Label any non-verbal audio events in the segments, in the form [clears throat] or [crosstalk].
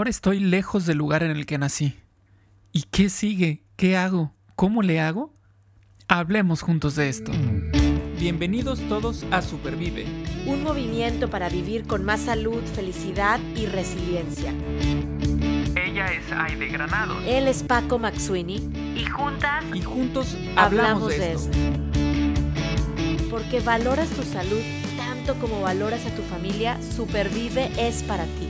Ahora estoy lejos del lugar en el que nací. ¿Y qué sigue? ¿Qué hago? ¿Cómo le hago? Hablemos juntos de esto. Bienvenidos todos a Supervive. Un movimiento para vivir con más salud, felicidad y resiliencia. Ella es Aide Granado. Él es Paco Maxuini. Y juntas. Y juntos hablamos, de, esto. Porque valoras tu salud tanto como valoras a tu familia, Supervive es para ti.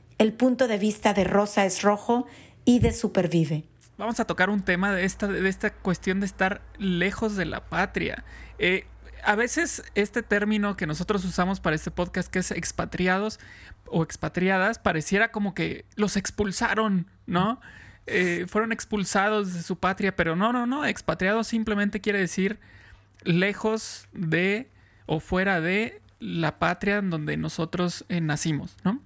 el punto de vista de Rosa es Rojo y de Supervive. Vamos a tocar un tema de esta, de esta cuestión de estar lejos de la patria. Eh, a veces este término que nosotros usamos para este podcast, que es expatriados o expatriadas, pareciera como que los expulsaron, ¿no? Eh, fueron expulsados de su patria, pero no, no, no, expatriados simplemente quiere decir lejos de o fuera de la patria en donde nosotros eh, nacimos, ¿no?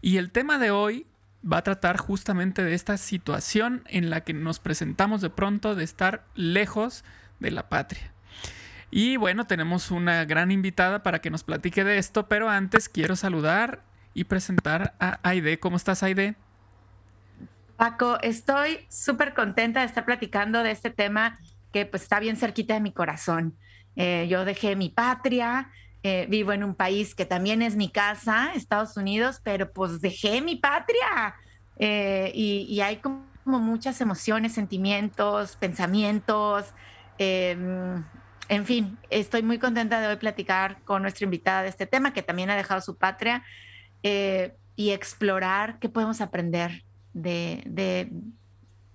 Y el tema de hoy va a tratar justamente de esta situación en la que nos presentamos de pronto de estar lejos de la patria. Y bueno, tenemos una gran invitada para que nos platique de esto, pero antes quiero saludar y presentar a Aide. ¿Cómo estás, Aide? Paco, estoy súper contenta de estar platicando de este tema que pues está bien cerquita de mi corazón. Eh, yo dejé mi patria, eh, vivo en un país que también es mi casa, Estados Unidos, pero pues dejé mi patria. Eh, y, hay como, muchas emociones, sentimientos, pensamientos. Em, en fin, estoy muy contenta de hoy platicar con nuestra invitada de este tema, que también ha dejado su patria, eh, y explorar qué podemos aprender de, de,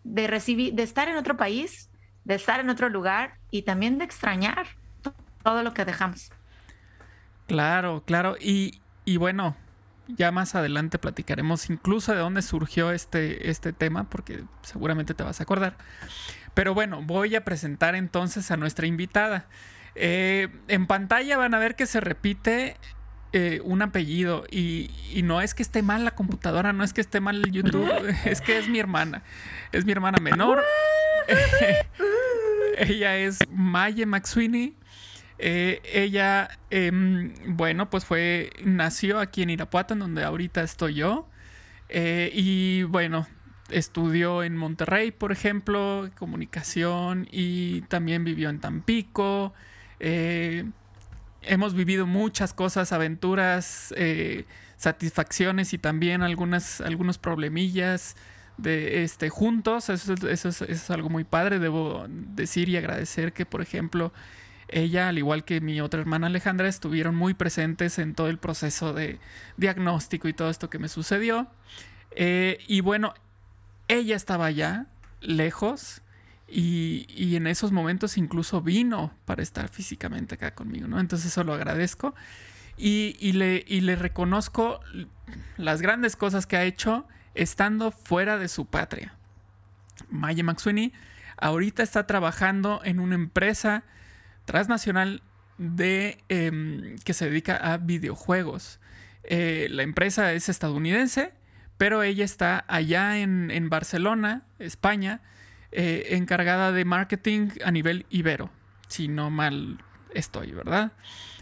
de recibir, de estar en otro país, de estar en otro lugar y también de extrañar todo lo que dejamos. Claro, claro. Y, y bueno, ya más adelante platicaremos incluso de dónde surgió este, este tema, porque seguramente te vas a acordar. Pero bueno, voy a presentar entonces a nuestra invitada. Eh, en pantalla van a ver que se repite eh, un apellido y, y, no es que esté mal la computadora, no es que esté mal el YouTube, [laughs] es que es mi hermana, es mi hermana menor. [laughs] Ella es Maye McSweeney. Eh, ella, em, bueno, pues fue, nació aquí en Irapuato, en donde ahorita estoy yo. Eh, y bueno, estudió en Monterrey, por ejemplo, comunicación y también vivió en Tampico. Eh, hemos vivido muchas cosas, aventuras, satisfacciones y también algunas, algunos problemillas de este juntos. Eso, eso es algo muy padre. Debo decir y agradecer que, por ejemplo, ella, al igual que mi otra hermana Alejandra, estuvieron muy presentes en todo el proceso de diagnóstico y todo esto que me sucedió. Eh, y bueno, ella estaba allá, lejos, y, en esos momentos incluso vino para estar físicamente acá conmigo, ¿no? Entonces eso lo agradezco. Y, le, y le reconozco las grandes cosas que ha hecho estando fuera de su patria. Maya McSweeney ahorita está trabajando en una empresa transnacional de, em, que se dedica a videojuegos. Eh, la empresa es estadounidense, pero ella está allá en, Barcelona, España, eh, encargada de marketing a nivel ibero, si no mal estoy, ¿verdad?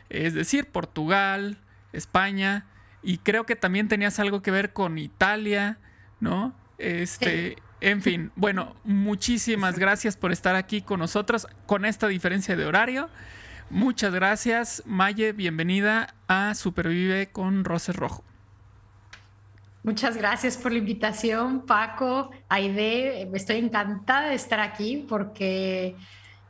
Es decir, Portugal, España, y creo que también tenías algo que ver con Italia, ¿no? Este, en fin, bueno, muchísimas gracias por estar aquí con nosotros con esta diferencia de horario. Muchas gracias, Maye. Bienvenida a Supervive con Roses Rojo. Muchas gracias por la invitación, Paco, Aide. Estoy encantada de estar aquí porque,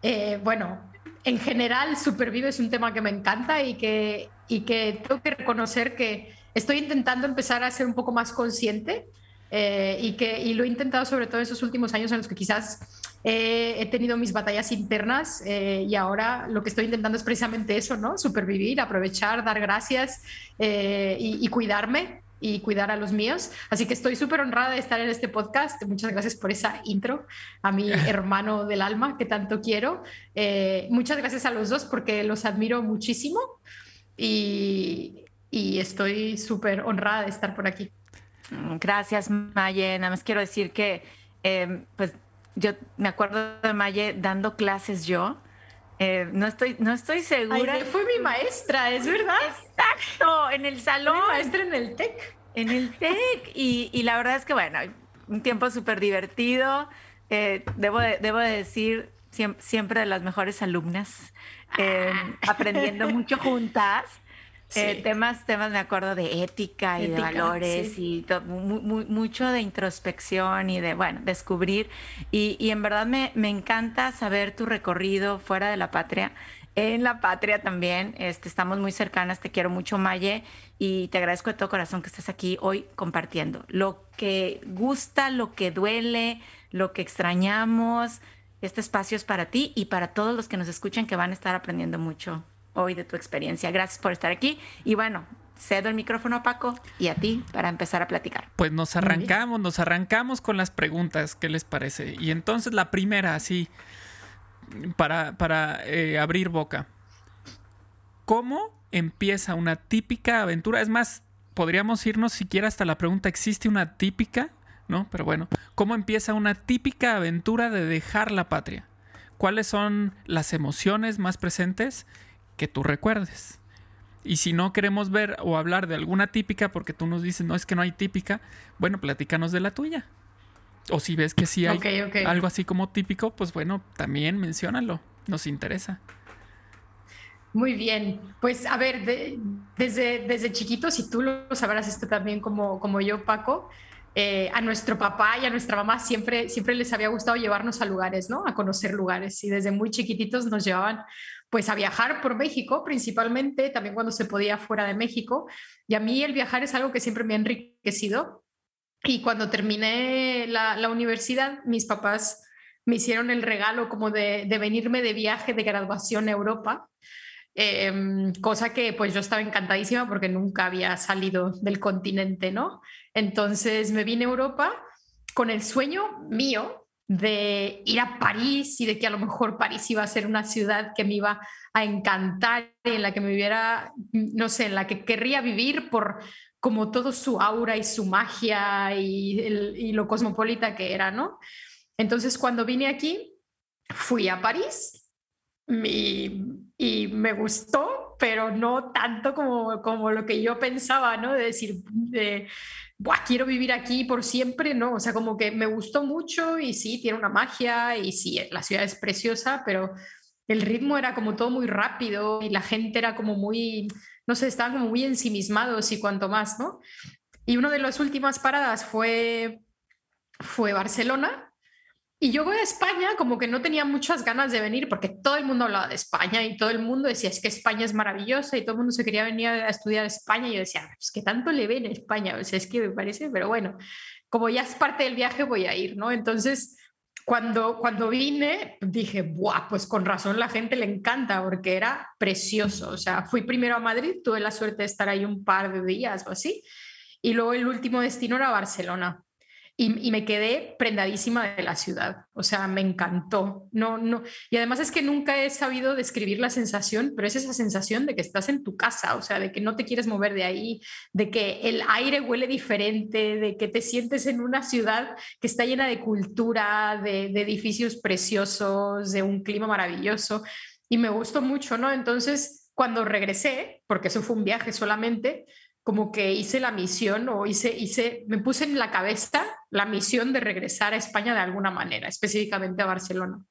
eh, bueno, en general Supervive es un tema que me encanta y que, y que tengo que reconocer que estoy intentando empezar a ser un poco más consciente eh, y, que, y lo he intentado sobre todo en esos últimos años en los que quizás eh, he tenido mis batallas internas eh, y ahora lo que estoy intentando es precisamente eso, ¿no? Supervivir, aprovechar, dar gracias y, cuidarme y cuidar a los míos. Así que estoy súper honrada de estar en este podcast. Muchas gracias por esa intro a mi [laughs] hermano del alma que tanto quiero. Eh, muchas gracias a los dos porque los admiro muchísimo y, y estoy súper honrada de estar por aquí. Gracias, Maye. Nada más quiero decir que, eh, pues, yo me acuerdo de Maye dando clases yo eh, no, estoy, no estoy segura. fue mi maestra, es verdad. Exacto, en el salón. Mi maestra en el TEC. En el TEC. Y, la verdad es que, bueno, un tiempo súper divertido. Eh, debo, de, debo decir, siempre, de las mejores alumnas, eh, ah. aprendiendo mucho juntas. Eh, temas, temas, me acuerdo de ética y de valores y mucho de introspección y de, bueno, descubrir. Y, y en verdad me, me, encanta saber tu recorrido fuera de la patria. En la patria también, este, estamos muy cercanas, te quiero mucho, Maye, y te agradezco de todo corazón que estés aquí hoy compartiendo. Lo que gusta, lo que duele, lo que extrañamos, este espacio es para ti y para todos los que nos escuchan que van a estar aprendiendo mucho hoy de tu experiencia. Gracias por estar aquí. Y bueno, cedo el micrófono a Paco y a ti para empezar a platicar. Pues nos arrancamos, nos arrancamos con las preguntas. ¿Qué les parece? Y entonces la primera, así, para, para eh, abrir boca. ¿Cómo empieza una típica aventura? Es más, podríamos irnos siquiera hasta la pregunta, ¿existe una típica? ¿No? Pero bueno, ¿cómo empieza una típica aventura de dejar la patria? ¿Cuáles son las emociones más presentes? Que tú recuerdes. Y si no queremos ver o hablar de alguna típica, porque tú nos dices, no es que no hay típica, bueno, platícanos de la tuya. O si ves que sí hay algo así como típico, pues bueno, también menciónalo, nos interesa. Muy bien, pues a ver, desde, desde chiquitos, y tú lo sabrás esto también como, como yo, Paco, eh, a nuestro papá y a nuestra mamá siempre, siempre les había gustado llevarnos a lugares, ¿no? A conocer lugares. Y desde muy chiquititos nos llevaban pues a viajar por México, principalmente, también cuando se podía fuera de México. Y a mí el viajar es algo que siempre me ha enriquecido. Y cuando terminé la, universidad, mis papás me hicieron el regalo como de, venirme de viaje de graduación a Europa. Em, cosa que pues yo estaba encantadísima porque nunca había salido del continente, ¿no? Entonces me vine a Europa con el sueño mío de ir a París y de que a lo mejor París iba a ser una ciudad que me iba a encantar, en la que me hubiera, no sé, en la que querría vivir por como todo su aura y su magia y, lo cosmopolita que era, ¿no? Entonces cuando vine aquí, fui a París y, y me gustó, pero no tanto como, como lo que yo pensaba, ¿no? De decir, de, quiero vivir aquí por siempre, ¿no? O sea, como que me gustó mucho y sí, tiene una magia y sí, la ciudad es preciosa, pero el ritmo era como todo muy rápido y la gente era como muy, no sé, estaban como muy ensimismados y cuanto más, ¿no? Y una de las últimas paradas fue, fue Barcelona y yo voy a España como que no tenía muchas ganas de venir porque todo el mundo hablaba de España y todo el mundo decía es que España es maravillosa y todo el mundo se quería venir a estudiar España. Y yo decía, es que tanto le ven en España, o sea, es que me parece, pero bueno, como ya es parte del viaje voy a ir, ¿no? Entonces, cuando, cuando vine, dije, Buah, pues con razón la gente le encanta porque era precioso, o sea, fui primero a Madrid, tuve la suerte de estar ahí un par de días o así, y luego el último destino era Barcelona y, me quedé prendadísima de la ciudad. O sea, me encantó. No, no. Y además es que nunca he sabido describir la sensación, pero es esa sensación de que estás en tu casa, o sea, de que no te quieres mover de ahí, de que el aire huele diferente, de que te sientes en una ciudad que está llena de cultura, de, de edificios preciosos, de un clima maravilloso. Y me gustó mucho, ¿no? Entonces, cuando regresé, porque eso fue un viaje solamente, como que hice la misión o hice, hice, me puse en la cabeza la misión de regresar a España de alguna manera, específicamente a Barcelona.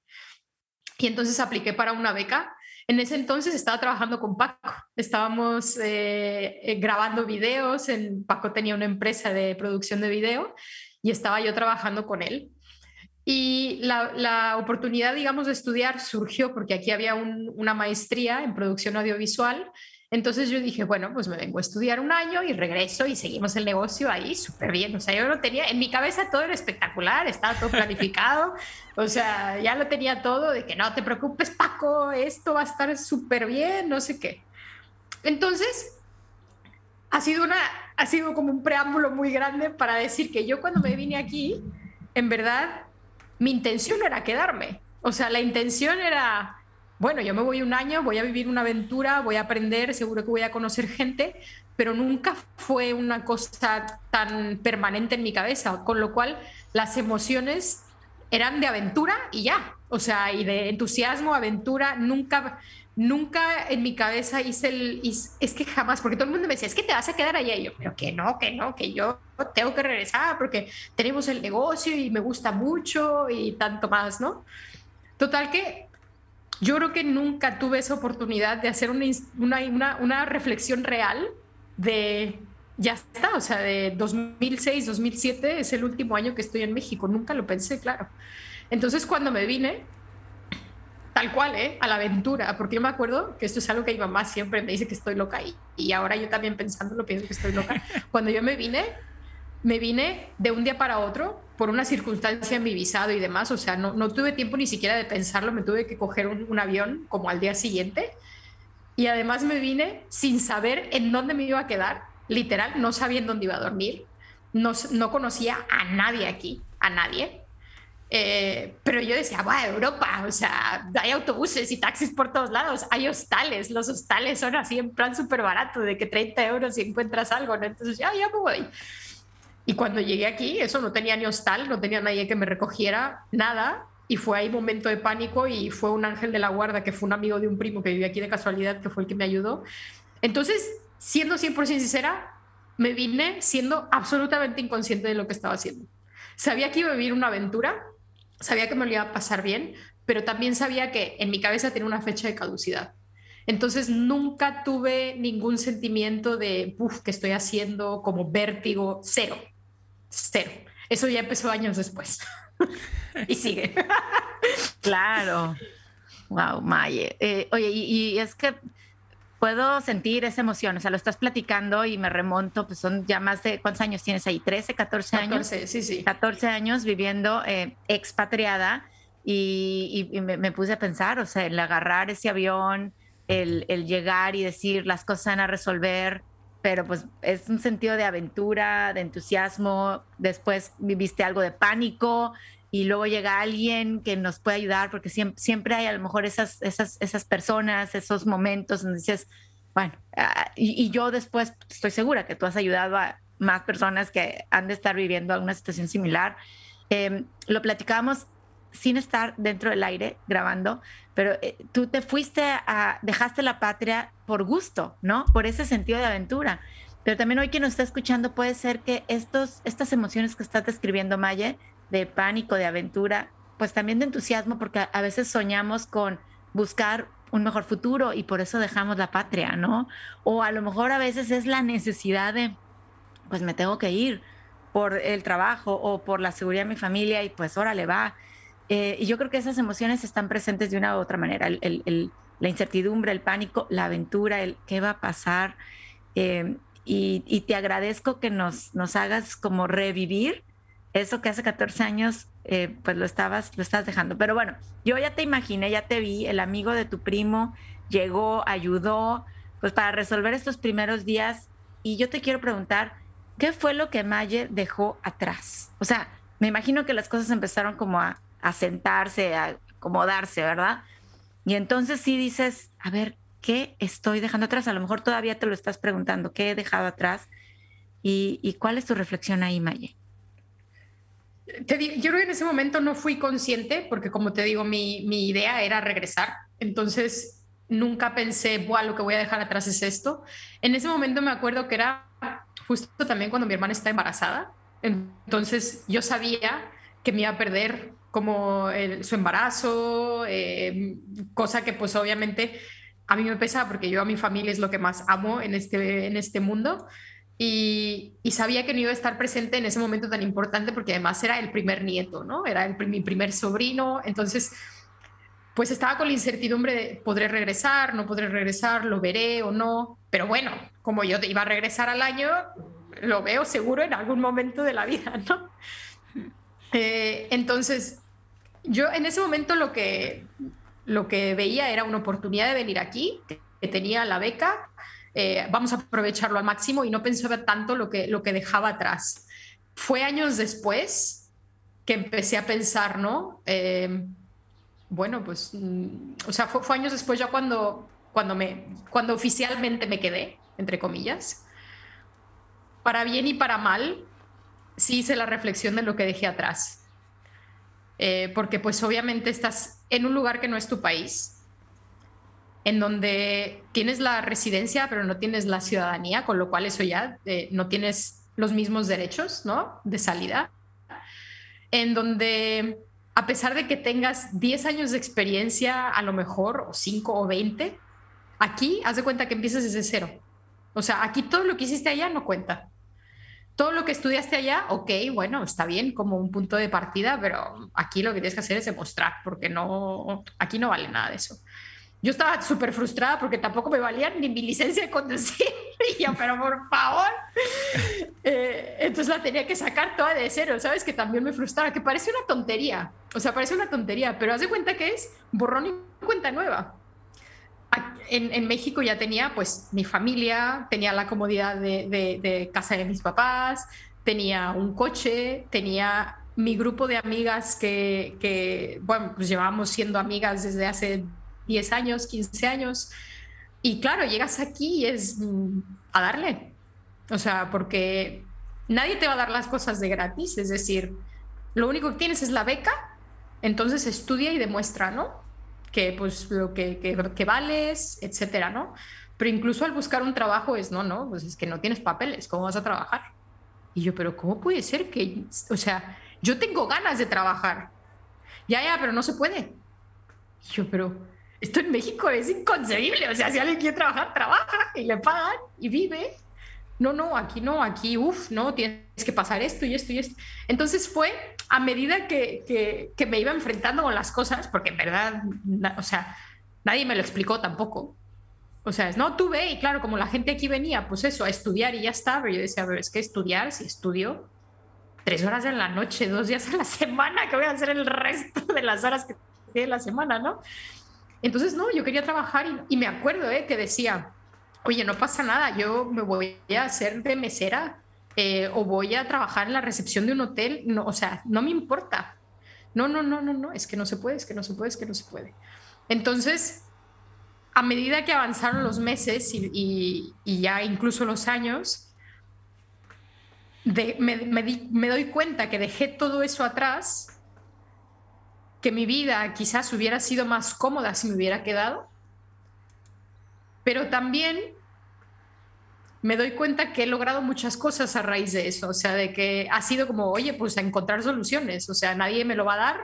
Y entonces apliqué para una beca. En ese entonces estaba trabajando con Paco, estábamos eh, eh, grabando videos, en, Paco tenía una empresa de producción de video y estaba yo trabajando con él. Y la, oportunidad, digamos, de estudiar surgió porque aquí había una maestría en producción audiovisual entonces yo dije, bueno, pues me vengo a estudiar un año y regreso y seguimos el negocio ahí súper bien. O sea, yo lo tenía, en mi cabeza todo era espectacular, estaba todo planificado. [laughs] o sea, ya lo tenía todo de que no te preocupes, Paco, esto va a estar súper bien, no sé qué. Entonces, ha sido una ha sido como un preámbulo muy grande para decir que yo cuando me vine aquí, en verdad, mi intención era quedarme. O sea, la intención era, bueno, yo me voy un año, voy a vivir una aventura, voy a aprender, seguro que voy a conocer gente, pero nunca fue una cosa tan permanente en mi cabeza, con lo cual las emociones eran de aventura y ya, o sea, y de entusiasmo, aventura, nunca, nunca en mi cabeza hice el, es que jamás, porque todo el mundo me decía, es que te vas a quedar allá, y yo, pero que no, que no, que yo tengo que regresar porque tenemos el negocio y me gusta mucho y tanto más, ¿no? Total que yo creo que nunca tuve esa oportunidad de hacer una, una, una reflexión real de ya está, o sea, de 2006, 2007 es el último año que estoy en México, nunca lo pensé, claro. Entonces cuando me vine, tal cual, ¿eh? A la aventura, porque yo me acuerdo que esto es algo que mi mamá siempre me dice que estoy loca y, y ahora yo también pensando lo pienso que estoy loca. [laughs] Cuando yo me vine, me vine de un día para otro por una circunstancia en mi visado y demás, o sea, no, no tuve tiempo ni siquiera de pensarlo, me tuve que coger un, avión como al día siguiente y además me vine sin saber en dónde me iba a quedar, literal, no sabía en dónde iba a dormir, no, no conocía a nadie aquí, a nadie. Eh, pero yo decía, va, Europa, o sea, hay autobuses y taxis por todos lados, hay hostales, los hostales son así en plan súper barato, de que 30 euros y encuentras algo. Entonces, ya, ya me voy. Y cuando llegué aquí, eso no tenía ni hostal, no tenía nadie que me recogiera, nada, y fue ahí momento de pánico y fue un ángel de la guarda que fue un amigo de un primo que vivía aquí de casualidad que fue el que me ayudó. Entonces, siendo 100% sincera, me vine siendo absolutamente inconsciente de lo que estaba haciendo. Sabía que iba a vivir una aventura, sabía que me lo iba a pasar bien, pero también sabía que en mi cabeza tenía una fecha de caducidad. Entonces nunca tuve ningún sentimiento de, uff, ¿qué estoy haciendo? Como vértigo, cero, cero. Eso ya empezó años después. [laughs] y sigue. [laughs] claro. Wow, Maye. Eh, oye, y, es que puedo sentir esa emoción, o sea, lo estás platicando y me remonto, pues son ya más de, ¿cuántos años tienes ahí? ¿13, 14 años? 14, sí, sí. 14 años viviendo eh, expatriada y, me, puse a pensar, o sea, el agarrar ese avión, el, el llegar y decir las cosas van a resolver, pero pues es un sentido de aventura, de entusiasmo, después viviste algo de pánico y luego llega alguien que nos puede ayudar, porque siempre, siempre hay a lo mejor esas, esas, esas personas, esos momentos donde dices, bueno, ah, y, yo después estoy segura que tú has ayudado a más personas que han de estar viviendo alguna situación similar. Em, lo platicábamos sin estar dentro del aire grabando, pero eh, tú te fuiste a, dejaste la patria por gusto, ¿no? Por ese sentido de aventura. Pero también hoy quien nos está escuchando puede ser que estos, estas emociones que estás describiendo, Maye, de pánico, de aventura, pues también de entusiasmo, porque a, veces soñamos con buscar un mejor futuro y por eso dejamos la patria, ¿no? O a lo mejor a veces es la necesidad de, pues me tengo que ir por el trabajo o por la seguridad de mi familia y pues órale va. Eh, y yo creo que esas emociones están presentes de una u otra manera. la incertidumbre, el pánico, la aventura, el qué va a pasar. Eh, y, te agradezco que nos, nos hagas como revivir eso que hace 14 años, eh, pues lo estabas, lo estás dejando. Pero bueno, yo ya te imaginé, ya te vi, el amigo de tu primo llegó, ayudó, pues para resolver estos primeros días. Y yo te quiero preguntar, ¿qué fue lo que Maye dejó atrás? O sea, me imagino que las cosas empezaron como a, a sentarse, a acomodarse, ¿verdad? Y entonces sí dices, a ver, ¿qué estoy dejando atrás? A lo mejor todavía te lo estás preguntando, ¿qué he dejado atrás? ¿Y, cuál es tu reflexión ahí, Maye? Te yo creo que en ese momento no fui consciente, porque como te digo, mi, mi idea era regresar. Entonces nunca pensé, Buah, lo que voy a dejar atrás es esto. En ese momento me acuerdo que era justo también cuando mi hermana está embarazada. Entonces yo sabía que me iba a perder como su embarazo, eh, cosa que pues obviamente a mí me pesa porque yo a mi familia es lo que más amo en este, en este mundo. Y, sabía que no iba a estar presente en ese momento tan importante porque además era el primer nieto, ¿no? Era el, mi primer sobrino. Entonces, pues estaba con la incertidumbre de podré regresar, no podré regresar, lo veré o no. Pero bueno, como yo iba a regresar al año, lo veo seguro en algún momento de la vida, ¿no? Eh, entonces, yo en ese momento lo que, lo que veía era una oportunidad de venir aquí, que tenía la beca, eh, vamos a aprovecharlo al máximo y no pensaba tanto lo que, lo que dejaba atrás. Fue años después que empecé a pensar, ¿no? Eh, bueno, pues, mm, o sea, fue, fue, años después ya cuando, cuando, me, cuando oficialmente me quedé, entre comillas. Para bien y para mal, sí hice la reflexión de lo que dejé atrás. Eh, porque pues obviamente estás en un lugar que no es tu país, en donde tienes la residencia pero no tienes la ciudadanía, con lo cual eso ya eh, no tienes los mismos derechos, ¿no? De salida. En donde a pesar de que tengas 10 años de experiencia, a lo mejor, o 5 o 20, aquí haz de cuenta que empiezas desde cero. O sea, aquí todo lo que hiciste allá no cuenta. Todo lo que estudiaste allá, ok, bueno, está bien como un punto de partida, pero aquí lo que tienes que hacer es demostrar, porque no, aquí no vale nada de eso yo estaba súper frustrada porque tampoco me valía ni mi licencia de conducir. [laughs] Y yo, pero por favor. [laughs] Eh, entonces la tenía que sacar toda de cero, ¿sabes? Que también me frustraba, que parece una tontería. O sea, parece una tontería, pero haz de cuenta que es borrón y cuenta nueva. En, en México ya tenía pues mi familia, tenía la comodidad de, de, de casa de mis papás, tenía un coche, tenía mi grupo de amigas que, que, bueno, pues llevábamos siendo amigas desde hace 10 años, 15 años. Y claro, llegas aquí y es mm, a darle. O sea, porque nadie te va a dar las cosas de gratis. Es decir, lo único que tienes es la beca, entonces estudia y demuestra, ¿no? Que pues lo que, que, vales, etcétera, ¿no? Pero incluso al buscar un trabajo es, no, no, pues es que no tienes papeles, ¿cómo vas a trabajar? Y yo, pero ¿cómo puede ser que, o sea, yo tengo ganas de trabajar? Ya, ya, pero no se puede. Y yo, pero, esto en México es inconcebible. O sea, si alguien quiere trabajar, trabaja y le pagan y vive. No, no, aquí no, aquí, uff, no, tienes que pasar esto y esto y esto. Entonces fue a medida que, que, me iba enfrentando con las cosas, porque en verdad, o sea, nadie me lo explicó tampoco. O sea, es, no, tú ve, y claro, como la gente aquí venía, pues eso, a estudiar y ya está, pero yo decía, pero es que estudiar, si estudio tres horas en la noche, dos días a la semana, que voy a hacer el resto de las horas que tiene la semana, ¿no? Entonces, no, yo quería trabajar y, me acuerdo eh, que decía, oye, no pasa nada, yo me voy a hacer de mesera eh, o voy a trabajar en la recepción de un hotel, no, o sea, no me importa. No, no, no, no, no, es que no se puede, es que no se puede, es que no se puede. Entonces, a medida que avanzaron los meses y, ya incluso los años, me doy cuenta que dejé todo eso atrás que mi vida quizás hubiera sido más cómoda si me hubiera quedado, pero también me doy cuenta que he logrado muchas cosas a raíz de eso, o sea, de que ha sido como, oye, pues a encontrar soluciones, o sea, nadie me lo va a dar,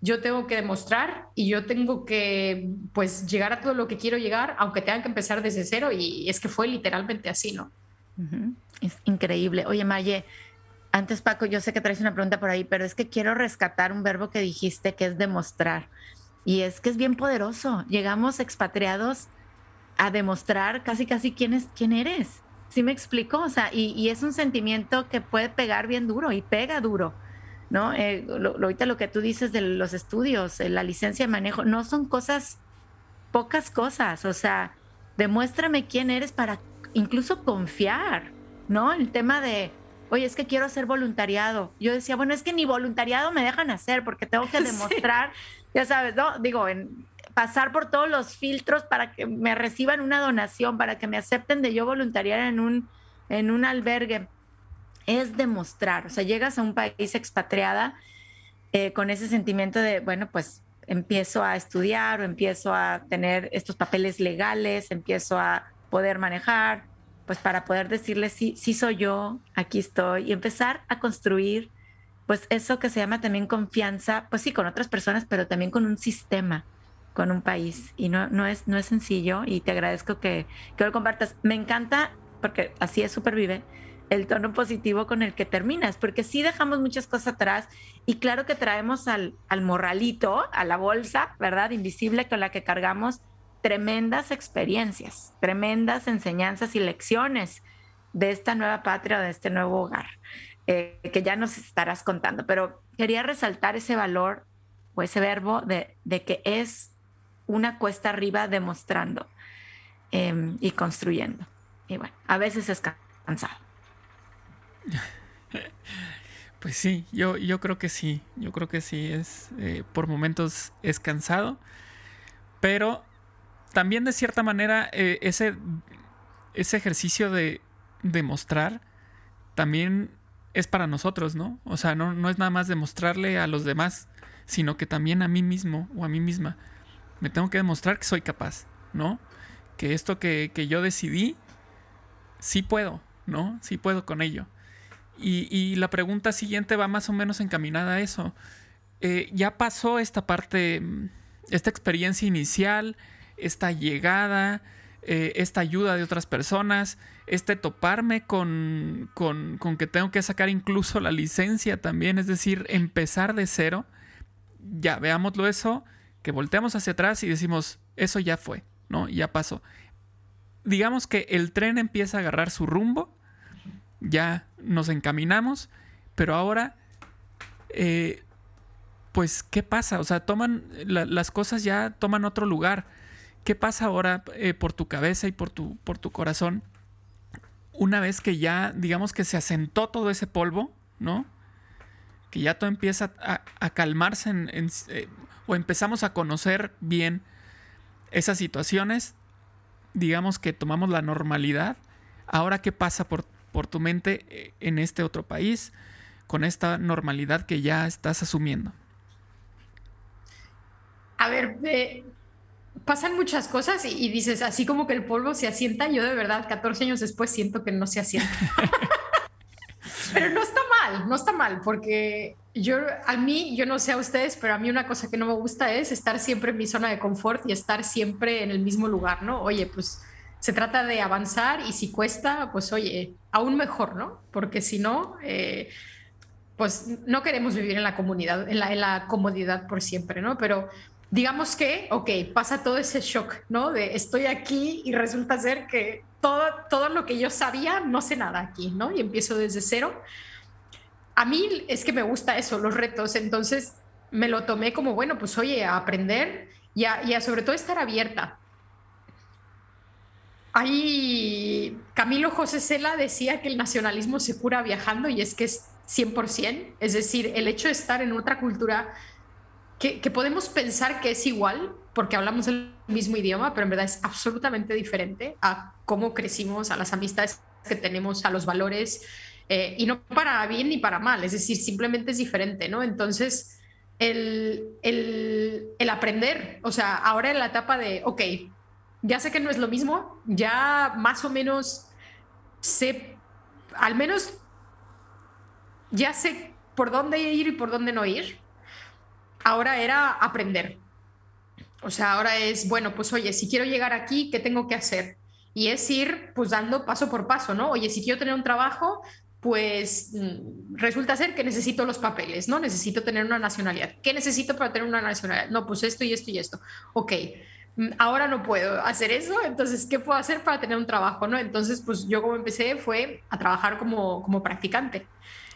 yo tengo que demostrar y yo tengo que, pues, llegar a todo lo que quiero llegar, aunque tenga que empezar desde cero, y es que fue literalmente así, ¿no? Es increíble. Oye, Maye, antes, Paco, yo sé que traes una pregunta por ahí, pero es que quiero rescatar un verbo que dijiste que es demostrar. Y es que es bien poderoso. Llegamos expatriados a demostrar casi, casi quién, es, quién eres. ¿Sí me explico? O sea, y, es un sentimiento que puede pegar bien duro y pega duro. ¿No? Eh, lo, ahorita lo que tú dices de los estudios, eh, la licencia de manejo, no son cosas, pocas cosas. O sea, demuéstrame quién eres para incluso confiar, ¿no? El tema de oye, es que quiero hacer voluntariado. Yo decía, bueno, es que ni voluntariado me dejan hacer porque tengo que [laughs] demostrar, ya sabes, ¿no? Digo, en, pasar por todos los filtros para que me reciban una donación, para que me acepten de yo voluntariar en un, en un albergue. Es demostrar, o sea, llegas a un país expatriada eh, con ese sentimiento de, bueno, pues empiezo a estudiar o empiezo a tener estos papeles legales, empiezo a poder manejar, pues para poder decirles, sí, sí soy yo, aquí estoy, y empezar a construir, pues eso que se llama también confianza, pues sí, con otras personas, pero también con un sistema, con un país. Y no, no, es, no es sencillo, y te agradezco que, que lo compartas. Me encanta, porque así es Supervive, el tono positivo con el que terminas, porque sí dejamos muchas cosas atrás y claro que traemos al, al morralito, a la bolsa, ¿verdad? Invisible con la que cargamos tremendas experiencias, tremendas enseñanzas y lecciones de esta nueva patria, de este nuevo hogar, eh, que ya nos estarás contando. Pero quería resaltar ese valor o ese verbo de, que es una cuesta arriba demostrando em, y construyendo. Y bueno, a veces es cansado. [laughs] Pues sí, yo, yo creo que sí, yo creo que sí, es eh, por momentos es cansado, pero también de cierta manera eh, ese, ese ejercicio de demostrar también es para nosotros, ¿no? O sea, no, no es nada más demostrarle a los demás, sino que también a mí mismo o a mí misma. Me tengo que demostrar que soy capaz, ¿no? Que esto que, que yo decidí, sí puedo, ¿no? Sí puedo con ello. Y, la pregunta siguiente va más o menos encaminada a eso. Eh, ya pasó esta parte, mm, esta experiencia inicial, esta llegada, eh, esta ayuda de otras personas, este toparme con, con, con, que tengo que sacar incluso la licencia también, es decir, empezar de cero. Ya, veámoslo eso, que volteamos hacia atrás y decimos, eso ya fue, ¿no? Ya pasó. Digamos que el tren empieza a agarrar su rumbo ya nos encaminamos, pero ahora, eh, pues, ¿qué pasa? O sea, toman, las cosas ya toman otro lugar. ¿Qué pasa ahora eh, por tu cabeza y por tu, por tu corazón? Una vez que ya, digamos que se asentó todo ese polvo, ¿no? Que ya todo empieza a, calmarse eh, o empezamos a conocer bien esas situaciones, digamos que tomamos la normalidad. Ahora, ¿qué pasa por, por tu mente eh, en este otro país con esta normalidad que ya estás asumiendo? A ver, pasan muchas cosas y, dices, así como que el polvo se asienta, yo de verdad 14 años después siento que no se asienta. [laughs] pero no está mal, no está mal, porque yo, a mí, yo no sé a ustedes, pero a mí una cosa que no me gusta es estar siempre en mi zona de confort y estar siempre en el mismo lugar, ¿no? Oye, pues se trata de avanzar y si cuesta, pues oye, aún mejor, ¿no? Porque si no, eh, pues no queremos vivir en la comunidad, en la, en la comodidad por siempre, ¿no? Pero digamos que, ok, pasa todo ese shock, ¿no? De estoy aquí y resulta ser que todo, todo lo que yo sabía, no sé nada aquí, ¿no? Y empiezo desde cero. A mí es que me gusta eso, los retos, entonces me lo tomé como, bueno, pues oye, a aprender y a, sobre todo estar abierta, Ahí Camilo José Cela decía que el nacionalismo se cura viajando y es que es 100%, es decir, el hecho de estar en otra cultura que, podemos pensar que es igual porque hablamos el mismo idioma, pero en verdad es absolutamente diferente a cómo crecimos, a las amistades que tenemos, a los valores, eh, y no para bien ni para mal, es decir, simplemente es diferente, ¿no? Entonces, el, el, el aprender, o sea, ahora en la etapa de, ok, ya sé que no es lo mismo, ya más o menos sé, al menos ya sé por dónde ir y por dónde no ir. Ahora era aprender. O sea, ahora es, bueno, pues oye, si quiero llegar aquí, ¿qué tengo que hacer? Y es ir pues dando paso por paso, ¿no? Oye, si quiero tener un trabajo, pues mm, resulta ser que necesito los papeles, ¿no? Necesito tener una nacionalidad. ¿Qué necesito para tener una nacionalidad? No, pues esto y esto y esto. Ok, Mm, ahora no puedo hacer eso, entonces, ¿qué puedo hacer para tener un trabajo? ¿no? Entonces, pues yo como empecé fue a trabajar como, como practicante.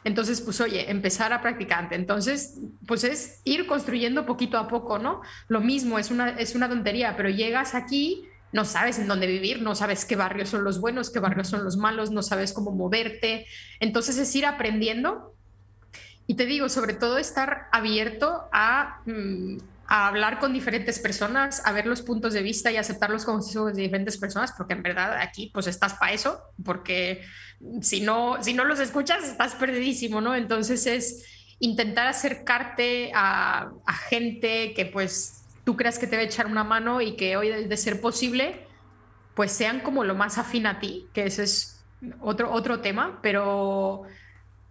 Entonces, pues oye, empezar a practicante. Entonces, pues es ir construyendo poquito a poco, ¿no? Lo mismo, es una, es una tontería, pero llegas aquí, no sabes en dónde vivir, no sabes qué barrios son los buenos, qué barrios son los malos, no sabes cómo moverte. Entonces es ir aprendiendo. Y te digo, sobre todo estar abierto a... Mm, a hablar con diferentes personas, a ver los puntos de vista y aceptar los consejos de diferentes personas, porque en verdad aquí pues estás para eso, porque si no, si no los escuchas estás perdidísimo, ¿no? Entonces es intentar acercarte a, gente que pues tú creas que te va a echar una mano y que hoy de ser posible pues sean como lo más afín a ti, que ese es otro, otro tema, pero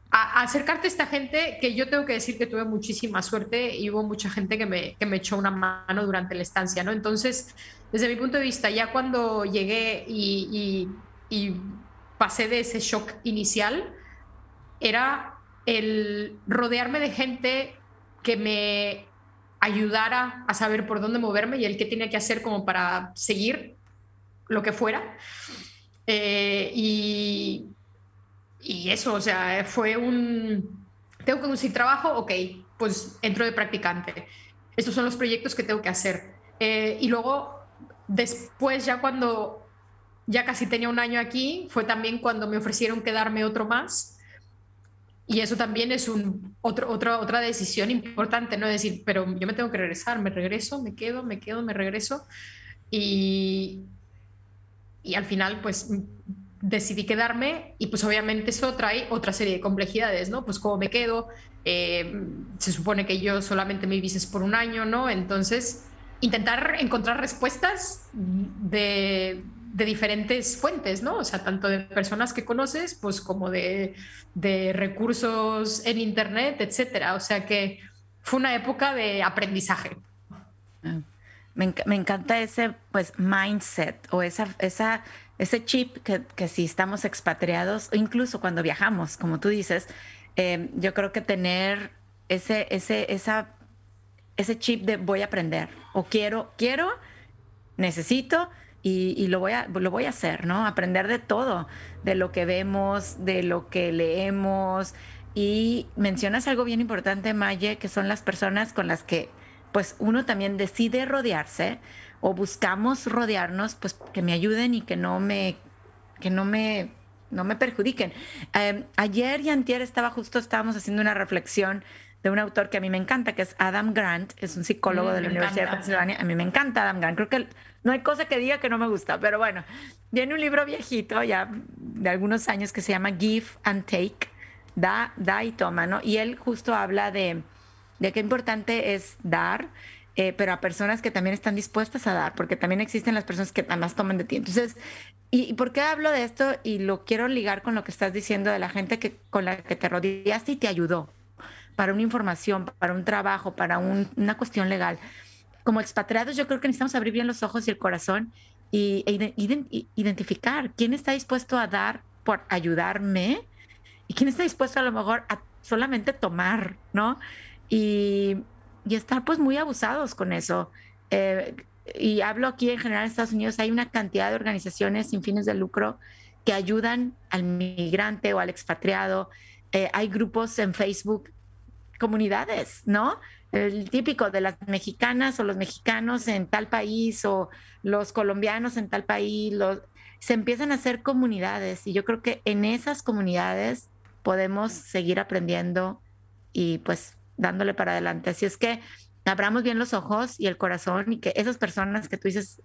acercarte a esta gente que yo tengo que decir que tuve muchísima suerte y hubo mucha gente que me, que me echó una mano durante la estancia, ¿no? Entonces, desde mi punto de vista, ya cuando llegué y, y, pasé de ese shock inicial, era el rodearme de gente que me ayudara a saber por dónde moverme y el qué tenía que hacer como para seguir lo que fuera. Eh, y, y eso, o sea, fue un... Tengo que conseguir trabajo, ok, pues entro de practicante. Estos son los proyectos que tengo que hacer. Eh, y luego, después ya cuando ya casi tenía un año aquí, fue también cuando me ofrecieron quedarme otro más. Y eso también es un, otro, otra otra decisión importante, ¿no? Decir, pero yo me tengo que regresar, me regreso, me quedo, me quedo, me regreso. Y, y al final, pues decidí quedarme y pues obviamente eso trae otra serie de complejidades, ¿no? Pues cómo me quedo, eh, se supone que yo solamente me vises por un año, ¿no? Entonces, intentar encontrar respuestas de, de, diferentes fuentes, ¿no? O sea, tanto de personas que conoces, pues como de, de recursos en Internet, etcétera. O sea que fue una época de aprendizaje. Ah, me, me encanta ese, pues, mindset o esa, esa ese chip que, si estamos expatriados o incluso cuando viajamos, como tú dices, em, yo creo que tener ese, ese, esa, ese chip de voy a aprender o quiero, quiero, necesito y, lo, voy a, lo voy a hacer, ¿no? Aprender de todo, de lo que vemos, de lo que leemos. Y mencionas algo bien importante, Maye, que son las personas con las que pues uno también decide rodearse o buscamos rodearnos, pues que me ayuden y que no me, que no me, no me perjudiquen. Em, ayer y antier estaba justo, estábamos haciendo una reflexión de un autor que a mí me encanta, que es Adam Grant, es un psicólogo mm, de la Universidad de Pensilvania. A mí me encanta Adam Grant. Creo que no hay cosa que diga que no me gusta, pero bueno, viene un libro viejito ya de algunos años que se llama Give and Take, da, da y toma, ¿no? Y él justo habla de, de qué importante es dar eh, pero a personas que también están dispuestas a dar, porque también existen las personas que además toman de ti. Entonces, ¿y, por qué hablo de esto? Y lo quiero ligar con lo que estás diciendo de la gente que, con la que te rodeaste y te ayudó para una información, para un trabajo, para una cuestión legal. Como expatriados, yo creo que necesitamos abrir bien los ojos y el corazón y, e identificar quién está dispuesto a dar por ayudarme y quién está dispuesto a lo mejor a solamente tomar, ¿no? Y, y estar pues muy abusados con eso. Eh, y hablo aquí en general en Estados Unidos, hay una cantidad de organizaciones sin fines de lucro que ayudan al migrante o al expatriado. Eh, hay grupos en Facebook, comunidades, ¿no? El típico de las mexicanas o los mexicanos en tal país o los colombianos en tal país, se empiezan a hacer comunidades y yo creo que en esas comunidades podemos seguir aprendiendo y pues dándole para adelante. Así es que abramos bien los ojos y el corazón y que esas personas que tú dices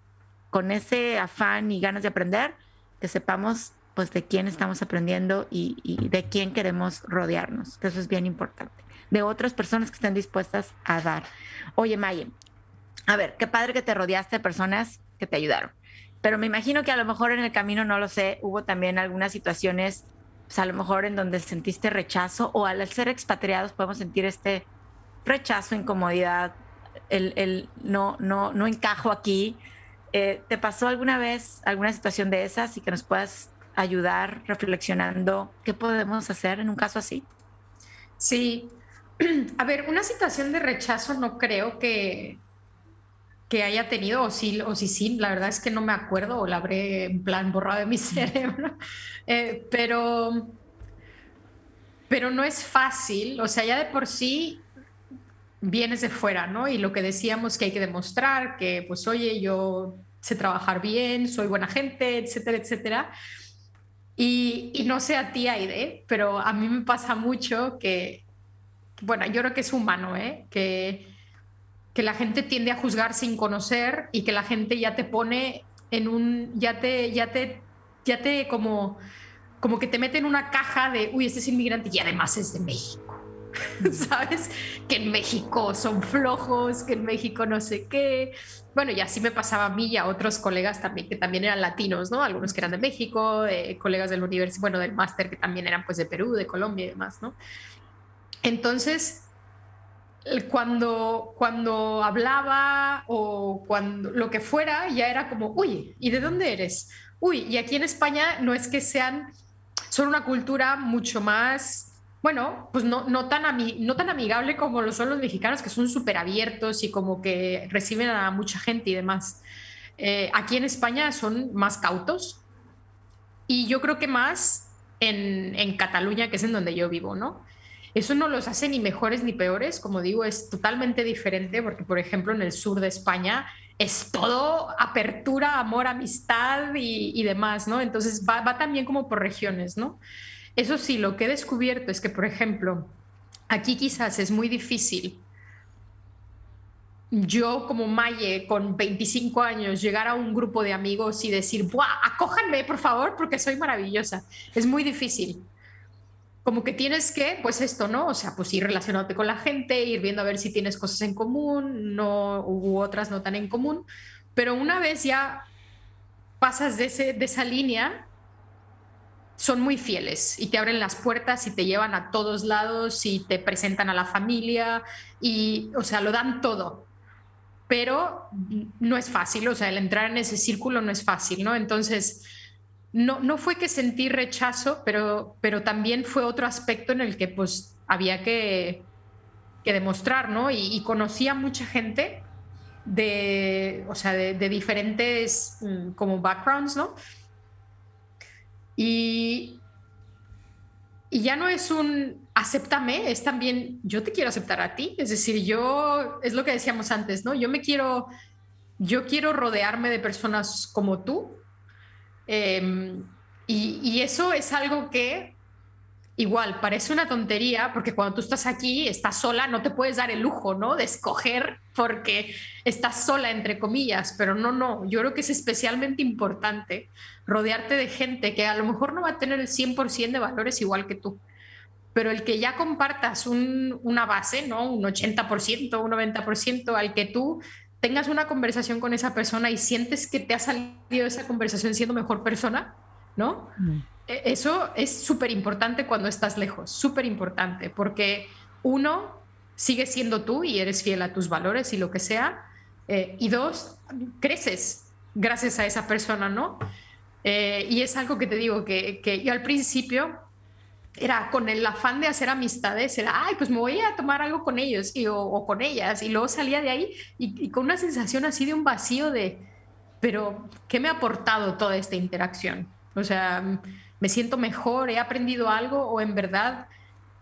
con ese afán y ganas de aprender, que sepamos pues de quién estamos aprendiendo y, de quién queremos rodearnos, que eso es bien importante, de otras personas que estén dispuestas a dar. Oye, Maye, a ver, qué padre que te rodeaste de personas que te ayudaron, pero me imagino que a lo mejor en el camino, no lo sé, hubo también algunas situaciones pues a lo mejor en donde sentiste rechazo o al ser expatriados podemos sentir este rechazo, incomodidad, el, el no, no, no encajo aquí. Eh, ¿Te pasó alguna vez alguna situación de esas y que nos puedas ayudar reflexionando qué podemos hacer en un caso así? Sí. [clears throat] A ver, una situación de rechazo no creo que, que haya tenido, o sí, o sí, sí, la verdad es que no me acuerdo o la habré en plan borrado de mi [laughs] cerebro, eh, pero, pero no es fácil, o sea, ya de por sí vienes de fuera, ¿no? Y lo que decíamos que hay que demostrar, que pues oye, yo sé trabajar bien, soy buena gente, etcétera, etcétera. Y, y no sé a ti, Aide, pero a mí me pasa mucho que, bueno, yo creo que es humano, ¿eh? Que que la gente tiende a juzgar sin conocer y que la gente ya te pone en un, ya te, ya te, ya te como, como que te mete en una caja de, uy, este es inmigrante y además es de México. [laughs] ¿Sabes? Que en México son flojos, que en México no sé qué. Bueno, y así me pasaba a mí y a otros colegas también, que también eran latinos, ¿no? Algunos que eran de México, eh, colegas del universidad, bueno, del máster que también eran pues de Perú, de Colombia y demás, ¿no? Entonces, cuando, cuando hablaba o cuando lo que fuera, ya era como, uy, ¿y de dónde eres? Uy, y aquí en España no es que sean, son una cultura mucho más, bueno, pues no, no, tan, no tan amigable como lo son los mexicanos, que son súper abiertos y como que reciben a mucha gente y demás. Eh, aquí en España son más cautos y yo creo que más en, en Cataluña, que es en donde yo vivo, ¿no? Eso no los hace ni mejores ni peores, como digo, es totalmente diferente porque, por ejemplo, en el sur de España es todo apertura, amor, amistad y, demás, ¿no? Entonces va, va también como por regiones, ¿no? Eso sí, lo que he descubierto es que, por ejemplo, aquí quizás es muy difícil yo como Maye con 25 años llegar a un grupo de amigos y decir, ¡buah! Acójanme, por favor, porque soy maravillosa. Es muy difícil. Como que tienes que, pues esto, ¿no? O sea, pues ir relacionándote con la gente, ir viendo a ver si tienes cosas en común, no, u otras no tan en común. Pero una vez ya pasas de, ese, de esa línea, son muy fieles y te abren las puertas y te llevan a todos lados y te presentan a la familia y, o sea, lo dan todo pero no es fácil, o sea, el entrar en ese círculo no es fácil, ¿no? Entonces, no, no fue que sentí rechazo, pero, pero también fue otro aspecto en el que pues había que, que demostrar, ¿no? Y, conocí a mucha gente de, o sea, de, de diferentes mm, como backgrounds, ¿no? Y, y ya no es un acéptame, es también yo te quiero aceptar a ti. Es decir, yo, es lo que decíamos antes, ¿no? Yo me quiero, yo quiero rodearme de personas como tú. Em, y, y, eso es algo que igual parece una tontería, porque cuando tú estás aquí, estás sola, no te puedes dar el lujo, ¿no? De escoger porque estás sola, entre comillas, pero no, no, yo creo que es especialmente importante rodearte de gente que a lo mejor no va a tener el 100% de valores igual que tú, pero el que ya compartas una base, ¿no? Un 80%, un 90%, al que tú tengas una conversación con esa persona y sientes que te ha salido esa conversación siendo mejor persona, ¿no? Mm. E, eso es súper importante cuando estás lejos, súper importante, porque uno, sigue siendo tú y eres fiel a tus valores y lo que sea, eh, y dos, creces gracias a esa persona, ¿no? Eh, y es algo que te digo que, que yo al principio era con el afán de hacer amistades, era, ay, pues me voy a tomar algo con ellos y, o, con ellas, y luego salía de ahí y, y, con una sensación así de un vacío de, pero, ¿qué me ha aportado toda esta interacción? O sea, me siento mejor, he aprendido algo o en verdad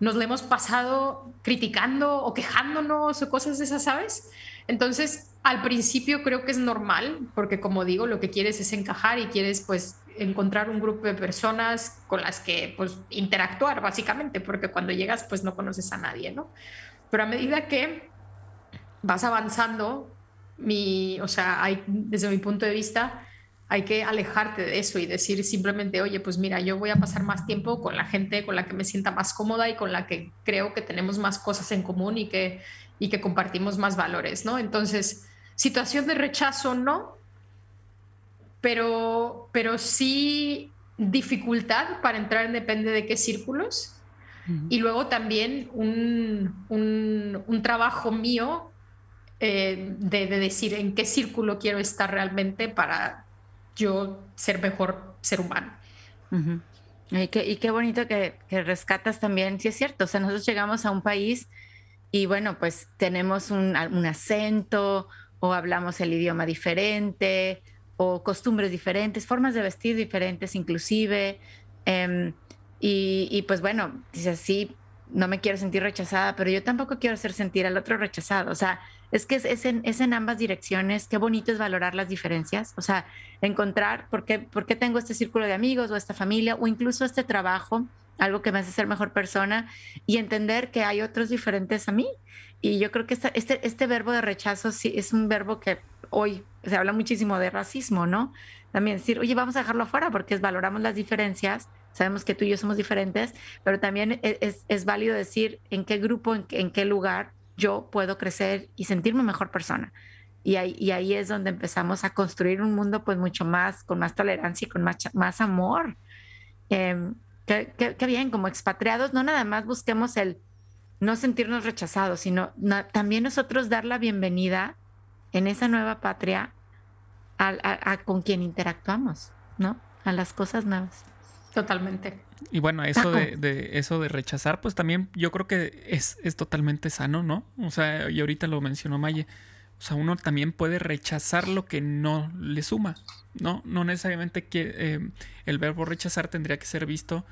nos lo hemos pasado criticando o quejándonos o cosas de esas, ¿sabes? Entonces, al principio creo que es normal, porque como digo, lo que quieres es encajar y quieres pues encontrar un grupo de personas con las que pues interactuar básicamente, porque cuando llegas pues no conoces a nadie, ¿no? Pero a medida que vas avanzando, mi, o sea, desde mi punto de vista, hay que alejarte de eso y decir simplemente, oye, pues mira, yo voy a pasar más tiempo con la gente con la que me sienta más cómoda y con la que creo que tenemos más cosas en común y que, y que compartimos más valores, ¿no? Entonces, situación de rechazo, no, pero, pero sí dificultad para entrar en depende de qué círculos. Y luego también un, un, trabajo mío eh, de, de, decir en qué círculo quiero estar realmente para yo ser mejor ser humano. y, qué, y, qué, bonito que, que, rescatas también, sí es cierto, o sea, nosotros llegamos a un país y bueno, pues tenemos un, un acento o hablamos el idioma diferente o costumbres diferentes, formas de vestir diferentes inclusive. Em, y, y, pues bueno, dice así, no me quiero sentir rechazada, pero yo tampoco quiero hacer sentir al otro rechazado. O sea, es que es, en, es, en, ambas direcciones. Qué bonito es valorar las diferencias. O sea, encontrar por qué, por qué tengo este círculo de amigos o esta familia o incluso este trabajo, algo que me hace ser mejor persona y entender que hay otros diferentes a mí. Y yo creo que este, este verbo de rechazo sí es un verbo que hoy se habla muchísimo de racismo, ¿no? También decir, oye, vamos a dejarlo afuera porque valoramos las diferencias, sabemos que tú y yo somos diferentes, pero también e, es, es válido decir en qué grupo, en, en qué lugar yo puedo crecer y sentirme mejor persona. Y ahí, y ahí, es donde empezamos a construir un mundo pues mucho más, con más tolerancia y con más, más amor. Eh, qué, bien, como expatriados, no nada más busquemos el no sentirnos rechazados, sino también nosotros dar la bienvenida en esa nueva patria a, con quien interactuamos, ¿no? A las cosas nuevas. Totalmente. Y bueno, eso de, eso de rechazar, pues también yo creo que es, es, totalmente sano, ¿no? O sea, y ahorita lo mencionó Maye. O sea, uno también puede rechazar lo que no le suma, ¿no? No necesariamente que eh, el verbo rechazar tendría que ser visto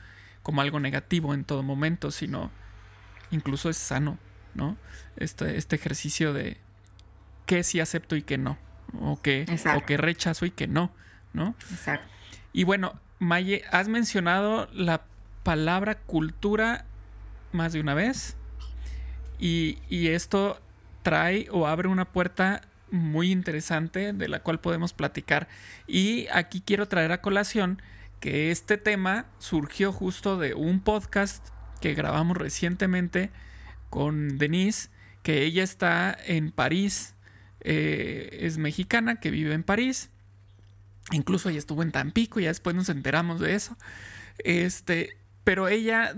como algo negativo en todo momento, sino incluso es sano, ¿no? Este, este ejercicio de qué sí acepto y qué no, o qué, o qué rechazo y qué no, ¿no? Exacto. Y bueno, Maye, has mencionado la palabra cultura más de una vez y, y esto trae o abre una puerta muy interesante de la cual podemos platicar. Y aquí quiero traer a colación que este tema surgió justo de un podcast que grabamos recientemente con Denise, que ella está en París, eh, es mexicana, que vive en París. Incluso ella estuvo en Tampico, ya después nos enteramos de eso. Este, pero ella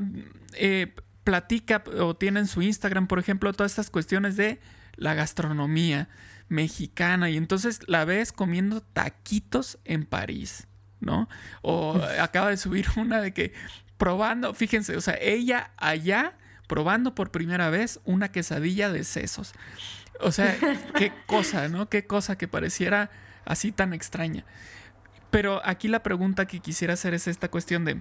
eh, platica o tiene en su Instagram, por ejemplo, todas estas cuestiones de la gastronomía mexicana y entonces la ves comiendo taquitos en París, ¿no? O acaba de subir [laughs] una de que probando, fíjense, o sea, ella allá probando por primera vez una quesadilla de sesos. O sea, [laughs] qué cosa, ¿no? Qué cosa que pareciera así tan extraña. Pero aquí la pregunta que quisiera hacer es esta cuestión de,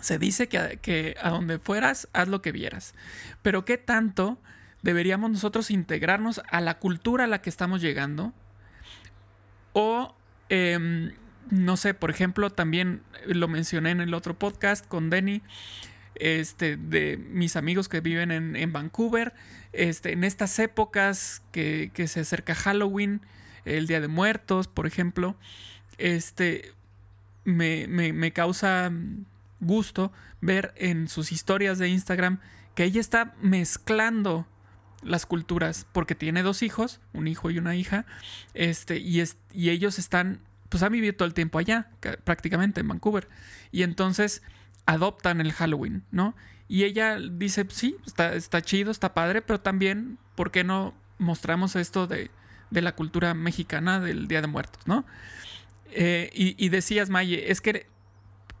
se dice que, que a donde fueras, haz lo que vieras. Pero ¿qué tanto deberíamos nosotros integrarnos a la cultura a la que estamos llegando. O, em, no sé, por ejemplo, también lo mencioné en el otro podcast con Denny, este, de mis amigos que viven en, Vancouver, este, en estas épocas que, se acerca Halloween, el Día de Muertos, por ejemplo, este, me, me causa gusto ver en sus historias de Instagram que ella está mezclando las culturas, porque tiene dos hijos, un hijo y una hija, este, y, es, y ellos están, pues han vivido todo el tiempo allá, prácticamente en Vancouver, y entonces adoptan el Halloween, ¿no? Y ella dice, sí, está, está chido, está padre, pero también, ¿por qué no mostramos esto de, de la cultura mexicana del Día de Muertos, ¿no? Eh, y, y, decías, Maye, es que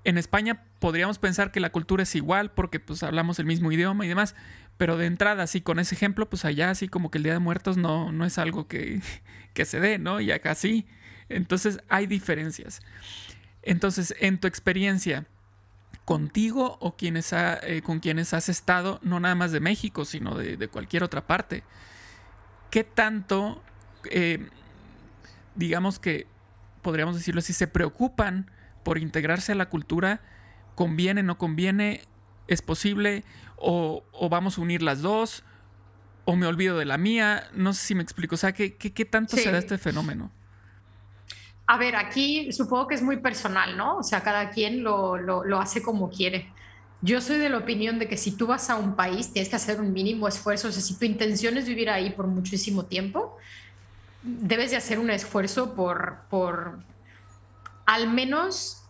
en España podríamos pensar que la cultura es igual porque pues hablamos el mismo idioma y demás, pero de entrada, así con ese ejemplo, pues allá así como que el Día de Muertos no, no es algo que, [laughs] se dé, ¿no? Y acá sí. Entonces hay diferencias. Entonces, en tu experiencia, contigo o quienes eh, con quienes has estado, no nada más de México, sino de, cualquier otra parte, ¿qué tanto, eh, digamos que, podríamos decirlo así, se preocupan por integrarse a la cultura? ¿Conviene, no conviene? ¿Es posible? o, vamos a unir las dos, o me olvido de la mía, no sé si me explico, o sea, ¿qué, qué, tanto se da este fenómeno? A ver, aquí supongo que es muy personal, ¿no? O sea, cada quien lo, lo, hace como quiere. Yo soy de la opinión de que si tú vas a un país, tienes que hacer un mínimo esfuerzo. O sea, si tu intención es vivir ahí por muchísimo tiempo, debes de hacer un esfuerzo por, por al menos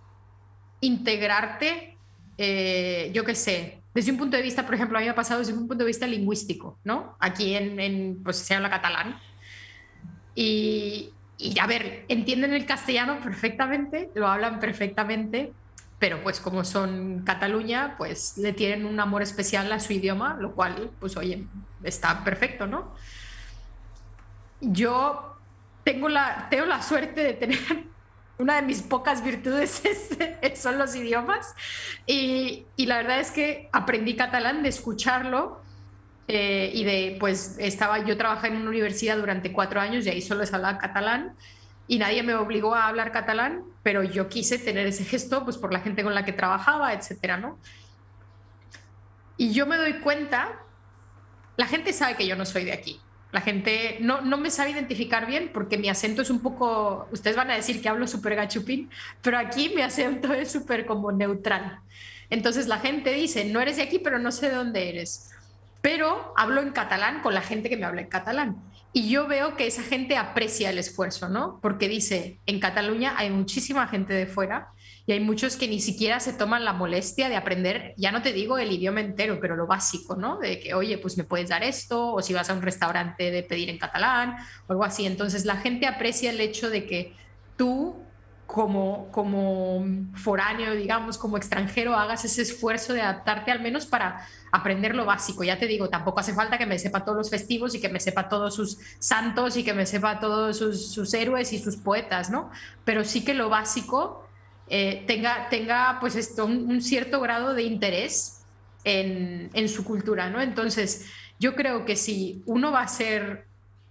integrarte, eh, yo qué sé, desde un punto de vista, por ejemplo, a mí me ha pasado desde un punto de vista lingüístico, ¿no? Aquí en, en pues se habla catalán. Y, y, a ver, entienden el castellano perfectamente, lo hablan perfectamente, pero pues como son Cataluña, pues le tienen un amor especial a su idioma, lo cual, pues oye, está perfecto, ¿no? Yo tengo la, tengo la suerte de tener [laughs] una de mis pocas virtudes [laughs] son los idiomas. Y, la verdad es que aprendí catalán de escucharlo eh, y de, pues, estaba, yo trabajé en una universidad durante cuatro años y ahí solo se hablaba catalán y nadie me obligó a hablar catalán, pero yo quise tener ese gesto, pues, por la gente con la que trabajaba, etcétera, ¿no? Y yo me doy cuenta, la gente sabe que yo no soy de aquí. La gente no, no, me sabe identificar bien porque mi acento es un poco, ustedes van a decir que hablo súper gachupín, pero aquí mi acento es súper como neutral. Entonces la gente dice, no eres de aquí, pero no sé de dónde eres. Pero hablo en catalán con la gente que me habla en catalán. Y yo veo que esa gente aprecia el esfuerzo, ¿no? Porque dice, en Cataluña hay muchísima gente de fuera y hay muchos que ni siquiera se toman la molestia de aprender, ya no te digo el idioma entero, pero lo básico, ¿no? De que, oye, pues me puedes dar esto, o si vas a un restaurante de pedir en catalán, o algo así. Entonces la gente aprecia el hecho de que tú como, como foráneo, digamos, como extranjero, hagas ese esfuerzo de adaptarte al menos para aprender lo básico. Ya te digo, tampoco hace falta que me sepa todos los festivos y que me sepa todos sus santos y que me sepa todos sus, sus héroes y sus poetas, ¿no? Pero sí que lo básico eh, tenga, tenga pues esto, un, cierto grado de interés en, en, su cultura, ¿no? Entonces, yo creo que si uno va a ser,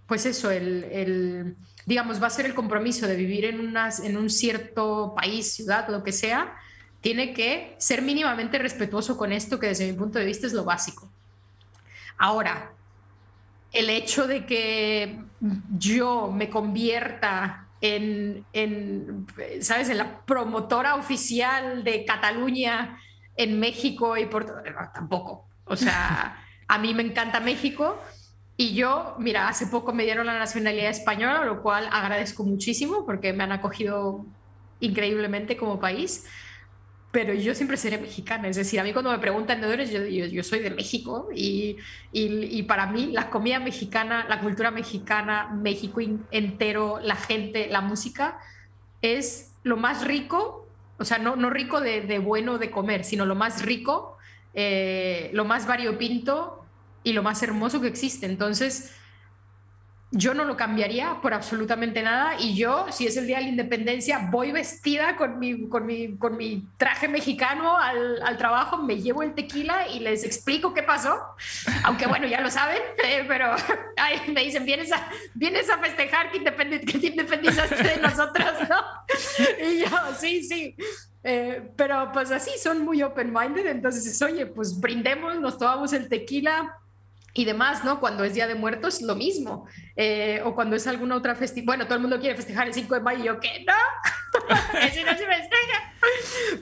pues eso, el, el digamos, va a ser el compromiso de vivir en, unas, en un cierto país, ciudad, lo que sea, tiene que ser mínimamente respetuoso con esto, que desde mi punto de vista es lo básico. Ahora, el hecho de que yo me convierta en, en, ¿sabes?, en la promotora oficial de Cataluña en México y por tampoco. O sea, [laughs] a mí me encanta México y yo, mira, hace poco me dieron la nacionalidad española, lo cual agradezco muchísimo porque me han acogido increíblemente como país pero yo siempre seré mexicana. Es decir, a mí cuando me preguntan de dónde yo, yo, yo soy de México y, y, para mí la comida mexicana, la cultura mexicana, México entero, la gente, la música, es lo más rico, o sea, no, no rico de, de bueno de comer, sino lo más rico, eh, lo más variopinto y lo más hermoso que existe. Entonces, yo no lo cambiaría por absolutamente nada y yo, si es el Día de la Independencia, voy vestida con mi, con mi, con mi traje mexicano al, al, trabajo, me llevo el tequila y les explico qué pasó, aunque bueno, ya lo saben, [laughs] eh, pero [laughs] ay, me dicen, vienes a, vienes a festejar que, que te independizaste de nosotros, ¿no? [laughs] Y yo, sí, sí. Eh, pero pues así son muy open-minded, entonces, oye, pues brindemos, nos tomamos el tequila, y demás, ¿no? Cuando es Día de Muertos, lo mismo. Eh, o cuando es alguna otra festividad. Bueno, todo el mundo quiere festejar el 5 de mayo y yo, ¿qué? No, [laughs] ese no se festeja.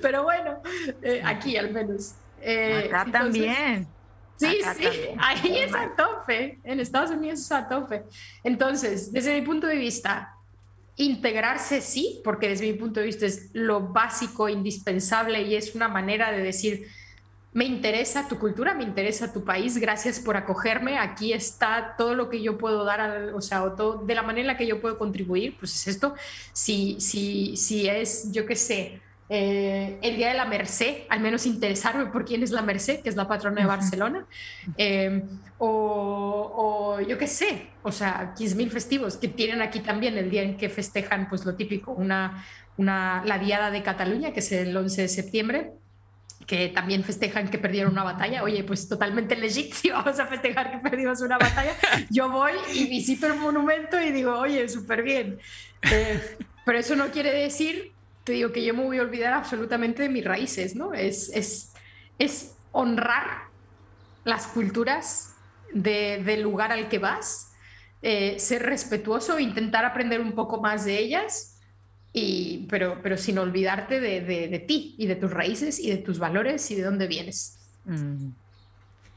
Pero bueno, eh, aquí al menos. Eh, Acá también. Sí, sí, ahí es a tope. En Estados Unidos es a tope. Entonces, desde mi punto de vista, integrarse sí, porque desde mi punto de vista es lo básico, indispensable y es una manera de decir me interesa tu cultura, me interesa tu país, gracias por acogerme, aquí está todo lo que yo puedo dar, o sea, todo, de la manera en la que yo puedo contribuir, pues es esto, si, si, si es, yo qué sé, eh, el Día de la Merced, al menos interesarme por quién es la Merced, que es la patrona de Barcelona, eh, o, o, yo qué sé, o sea, 15.000 festivos que tienen aquí también el día en que festejan, pues lo típico, una, una, la Diada de Cataluña, que es el 11 de septiembre, que también festejan que perdieron una batalla. Oye, pues totalmente legítimo, [laughs] vamos a festejar que perdimos una batalla. Yo voy y visito el monumento y digo, oye, súper bien. Eh, pero eso no quiere decir, te digo, que yo me voy a olvidar absolutamente de mis raíces, ¿no? Es, es, es honrar las culturas de, del lugar al que vas, eh, ser respetuoso, intentar aprender un poco más de ellas pero, pero sin olvidarte de, de, ti y de tus raíces y de tus valores y de dónde vienes. Mm.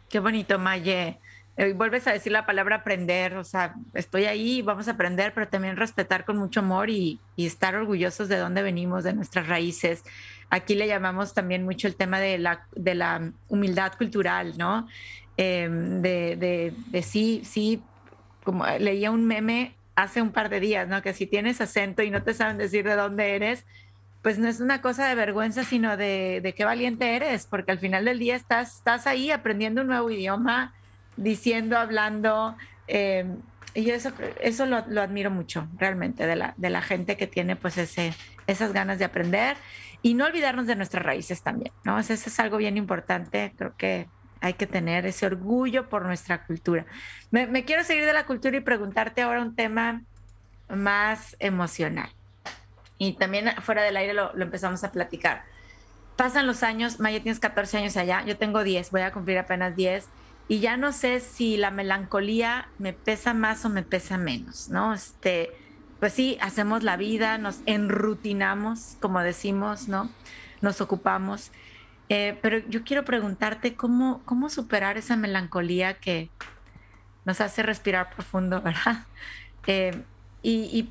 Qué bonito, Maye. Eh, vuelves a decir la palabra aprender, o sea, estoy ahí, vamos a aprender, pero también respetar con mucho amor y, y estar orgullosos de dónde venimos, de nuestras raíces. Aquí le llamamos también mucho el tema de la, de la humildad cultural, ¿no? Em, de, de, de sí, sí, como leía un meme hace un par de días, ¿no? Que si tienes acento y no te saben decir de dónde eres, pues no es una cosa de vergüenza, sino de, de qué valiente eres, porque al final del día estás, estás ahí aprendiendo un nuevo idioma, diciendo, hablando, eh, y eso, eso lo, lo, admiro mucho, realmente, de la, de la gente que tiene pues ese, esas ganas de aprender y no olvidarnos de nuestras raíces también, ¿no? Eso es algo bien importante, creo que hay que tener ese orgullo por nuestra cultura. Me, quiero seguir de la cultura y preguntarte ahora un tema más emocional. Y también fuera del aire lo, empezamos a platicar. Pasan los años, Maya tienes 14 años allá, yo tengo 10, voy a cumplir apenas 10 y ya no sé si la melancolía me pesa más o me pesa menos, ¿no? Este, pues sí, hacemos la vida, nos enrutinamos, como decimos, ¿no? Nos ocupamos eh, pero yo quiero preguntarte cómo, cómo superar esa melancolía que nos hace respirar profundo, [laughs] ¿verdad? Eh, y,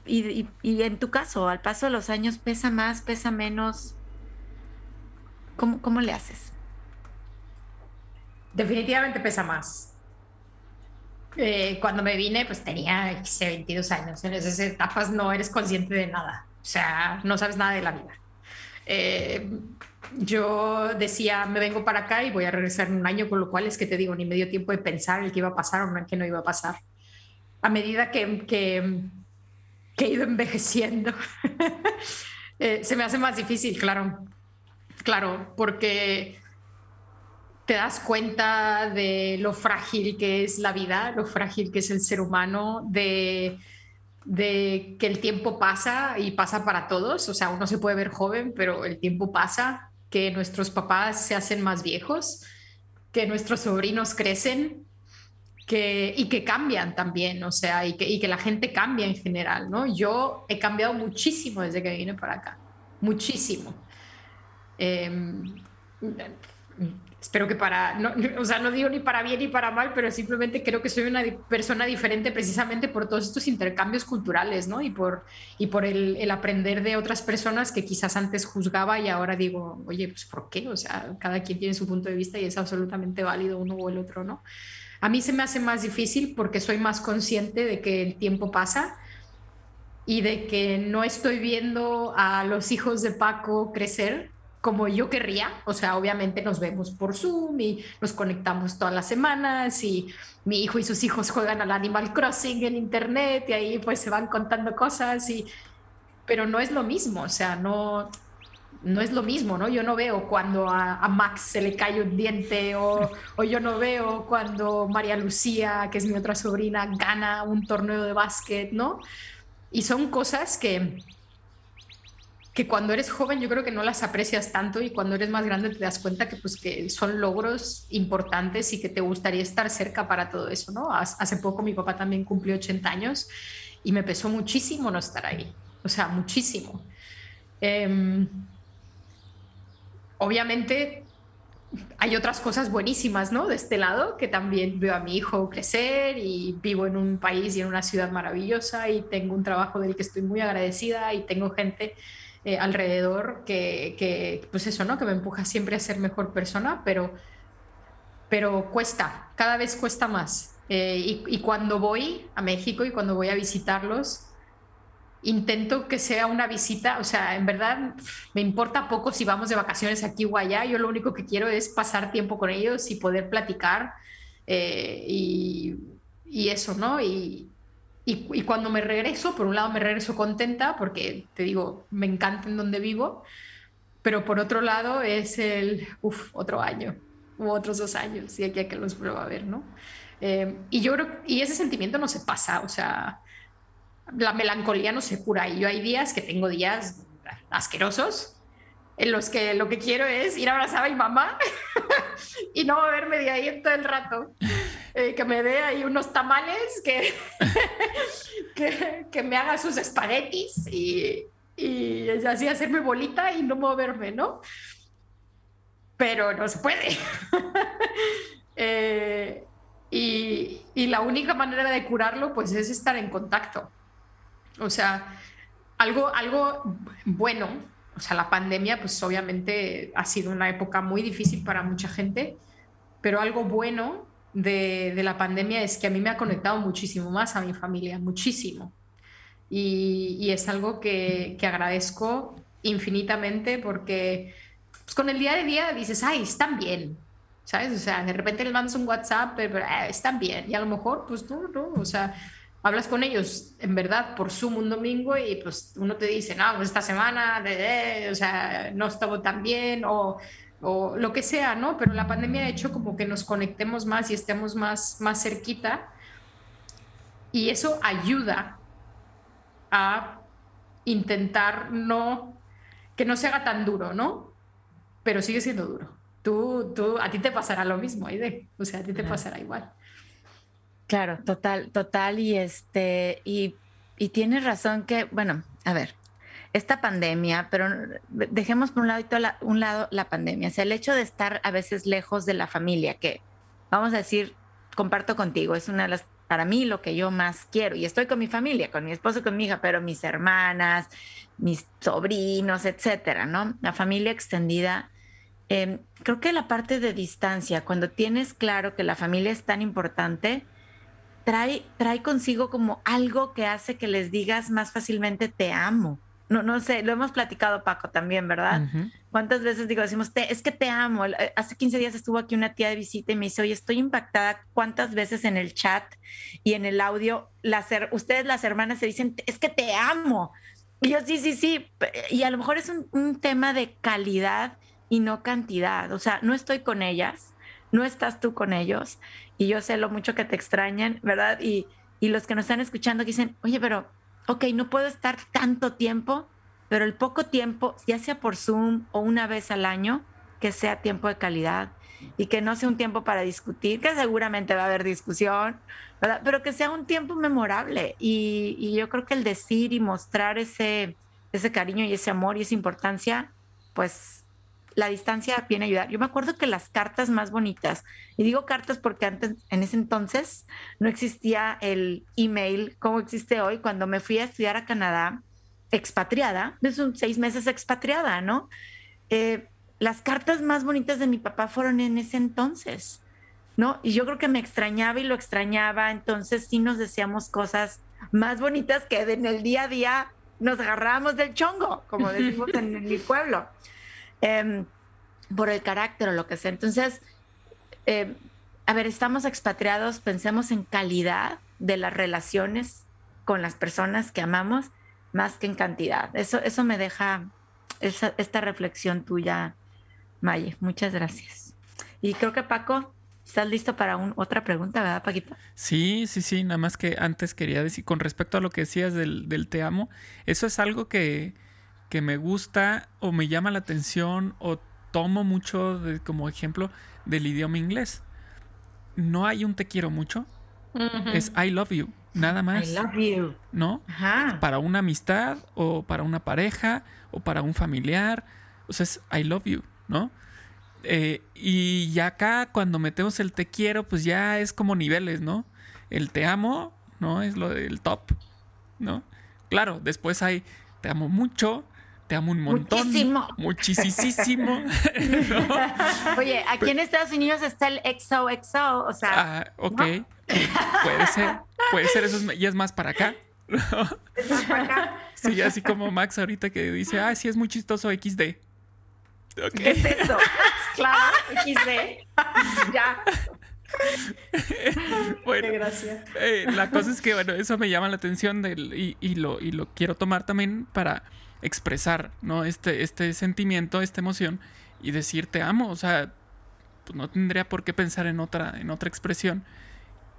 y, en tu caso, al paso de los años, ¿pesa más, pesa menos? ¿Cómo, cómo le haces? Definitivamente pesa más. Eh, cuando me vine, pues tenía 22 años. En esas etapas no eres consciente de nada. O sea, no sabes nada de la vida. Eh, yo decía, me vengo para acá y voy a regresar en un año, con lo cual es que te digo, ni me dio tiempo de pensar el que iba a pasar o el que no iba a pasar. A medida que, que, he ido envejeciendo, [laughs] eh, se me hace más difícil, claro, claro, porque te das cuenta de lo frágil que es la vida, lo frágil que es el ser humano, de, de que el tiempo pasa y pasa para todos. O sea, uno se puede ver joven, pero el tiempo pasa, que nuestros papás se hacen más viejos, que nuestros sobrinos crecen que, y que cambian también, o sea, y que, y que la gente cambia en general, ¿no? Yo he cambiado muchísimo desde que vine para acá, muchísimo. Eh, espero que para, no, [laughs] o sea, no digo ni para bien ni para mal, pero simplemente creo que soy una persona diferente precisamente por todos estos intercambios culturales, ¿no? Y por, y por el, el, aprender de otras personas que quizás antes juzgaba y ahora digo, oye, pues ¿por qué? O sea, cada quien tiene su punto de vista y es absolutamente válido uno o el otro, ¿no? A mí se me hace más difícil porque soy más consciente de que el tiempo pasa y de que no estoy viendo a los hijos de Paco crecer como yo querría, o sea, obviamente nos vemos por Zoom y nos conectamos todas las semanas y mi hijo y sus hijos juegan al Animal Crossing en internet y ahí pues se van contando cosas y pero no es lo mismo, o sea, no no es lo mismo, ¿no? Yo no veo cuando a, a Max se le cae un diente o, o, yo no veo cuando María Lucía, que es mi otra sobrina, gana un torneo de básquet, ¿no? Y son cosas que que cuando eres joven yo creo que no las aprecias tanto y cuando eres más grande te das cuenta que pues que son logros importantes y que te gustaría estar cerca para todo eso, ¿no? Hace poco mi papá también cumplió 80 años y me pesó muchísimo no estar ahí, o sea, muchísimo. Eh, obviamente hay otras cosas buenísimas, ¿no? De este lado, que también veo a mi hijo crecer y vivo en un país y en una ciudad maravillosa y tengo un trabajo del que estoy muy agradecida y tengo gente eh, alrededor que, que, pues eso, ¿no? Que me empuja siempre a ser mejor persona, pero, pero cuesta, cada vez cuesta más. Eh, y, y, cuando voy a México y cuando voy a visitarlos, intento que sea una visita, o sea, en verdad me importa poco si vamos de vacaciones aquí o allá, yo lo único que quiero es pasar tiempo con ellos y poder platicar eh, y, y, eso, ¿no? Y, y, cuando me regreso, por un lado me regreso contenta porque, te digo, me encanta en donde vivo, pero por otro lado es el, uff, otro año u otros dos años y aquí a que los prueba a ver, ¿no? Eh, y yo creo, y ese sentimiento no se pasa, o sea, la melancolía no se cura y yo hay días que tengo días asquerosos en los que lo que quiero es ir a abrazar a mi mamá [laughs] y no moverme de ahí todo el rato. Eh, que me dé ahí unos tamales, [laughs] que, que, me haga sus espaguetis y, y así hacerme bolita y no moverme, ¿no? Pero no se puede. [laughs] eh, y, y, la única manera de curarlo pues es estar en contacto. O sea, algo, algo bueno, o sea, la pandemia pues obviamente ha sido una época muy difícil para mucha gente, pero algo bueno de, la pandemia es que a mí me ha conectado muchísimo más a mi familia, muchísimo. Y, es algo que, que, agradezco infinitamente porque pues, con el día de día dices, ay, están bien, ¿sabes? O sea, de repente les mandas un WhatsApp, pero eh, están bien. Y a lo mejor, pues no, no, o sea, hablas con ellos en verdad por Zoom un domingo y pues uno te dice, no, pues esta semana, de, o sea, no estaba tan bien o o lo que sea, ¿no? Pero la pandemia ha hecho como que nos conectemos más y estemos más, más cerquita y eso ayuda a intentar no, que no se haga tan duro, ¿no? Pero sigue siendo duro. Tú, tú, a ti te pasará lo mismo, Aide. O sea, a ti te pasará igual. Claro, total, total. Y este, y, y tienes razón que, bueno, a ver, esta pandemia, pero dejemos por un lado, la, un lado la pandemia, o sea, el hecho de estar a veces lejos de la familia, que vamos a decir, comparto contigo, es una de las, para mí lo que yo más quiero, y estoy con mi familia, con mi esposo, con mi hija, pero mis hermanas, mis sobrinos, etcétera, ¿no? La familia extendida. Eh, creo que la parte de distancia, cuando tienes claro que la familia es tan importante, trae, trae consigo como algo que hace que les digas más fácilmente te amo no, no sé, lo hemos platicado Paco también, ¿verdad? ¿Cuántas veces digo, decimos, es que te amo? Eh, hace 15 días estuvo aquí una tía de visita y me dice, oye, estoy impactada. ¿Cuántas veces en el chat y en el audio, las, ustedes las hermanas se dicen, es que te amo? Y yo, sí, sí, sí. Y a lo mejor es un, un tema de calidad y no cantidad. O sea, no estoy con ellas, no estás tú con ellos y yo sé lo mucho que te extrañan, ¿verdad? Y, y los que nos están escuchando dicen, oye, pero, ok, no puedo estar tanto tiempo, pero el poco tiempo, ya sea por Zoom o una vez al año, que sea tiempo de calidad y que no sea un tiempo para discutir, que seguramente va a haber discusión, ¿verdad? pero que sea un tiempo memorable. Y, y, yo creo que el decir y mostrar ese, ese cariño y ese amor y esa importancia, pues la distancia viene a ayudar. Yo me acuerdo que las cartas más bonitas, y digo cartas porque antes, en ese entonces, no existía el email como existe hoy. Cuando me fui a estudiar a Canadá, expatriada, es un seis meses expatriada, ¿no? Eh, las cartas más bonitas de mi papá fueron en ese entonces, ¿no? Y yo creo que me extrañaba y lo extrañaba, entonces sí nos decíamos cosas más bonitas que en el día a día nos agarrábamos del chongo, como decimos en mi pueblo. Em, por el carácter o lo que sea. Entonces, em, a ver, estamos expatriados, pensemos en calidad de las relaciones con las personas que amamos más que en cantidad. Eso, eso me deja esta reflexión tuya, Maye. Muchas gracias. Y creo que Paco, ¿estás listo para otra pregunta, verdad, Paquito? Sí, sí, sí. Nada más que antes quería decir, con respecto a lo que decías del te amo, eso es algo que, que me gusta o me llama la atención o tomo mucho como ejemplo del idioma inglés. No hay un te quiero mucho, es I love you, nada más. I love you. ¿No? Para una amistad o para una pareja o para un familiar, o sea, es I love you, ¿no? Eh, y ya acá cuando metemos el te quiero, pues ya es como niveles, ¿no? El te amo, ¿no? Es lo del top, ¿no? Claro, después hay te amo mucho, te amo un montón. Muchísimo. Muchísimo. [laughs] Oye, aquí en Estados Unidos está el XOXO, o sea. Ah, ok. Puede ser. Puede ser, eso es, y es más para acá. ¿Es más para acá? Sí, así como Max ahorita que dice, ah, sí es muy chistoso XD. ¿Qué es eso? claro, XD. ya. bueno, gracias. Eh, la cosa es que, bueno, eso me llama la atención del, y, y, lo, y lo quiero tomar también para expresar, ¿no? Este, este sentimiento, esta emoción y decir te amo. O sea, pues no tendría por qué pensar en otra, en otra expresión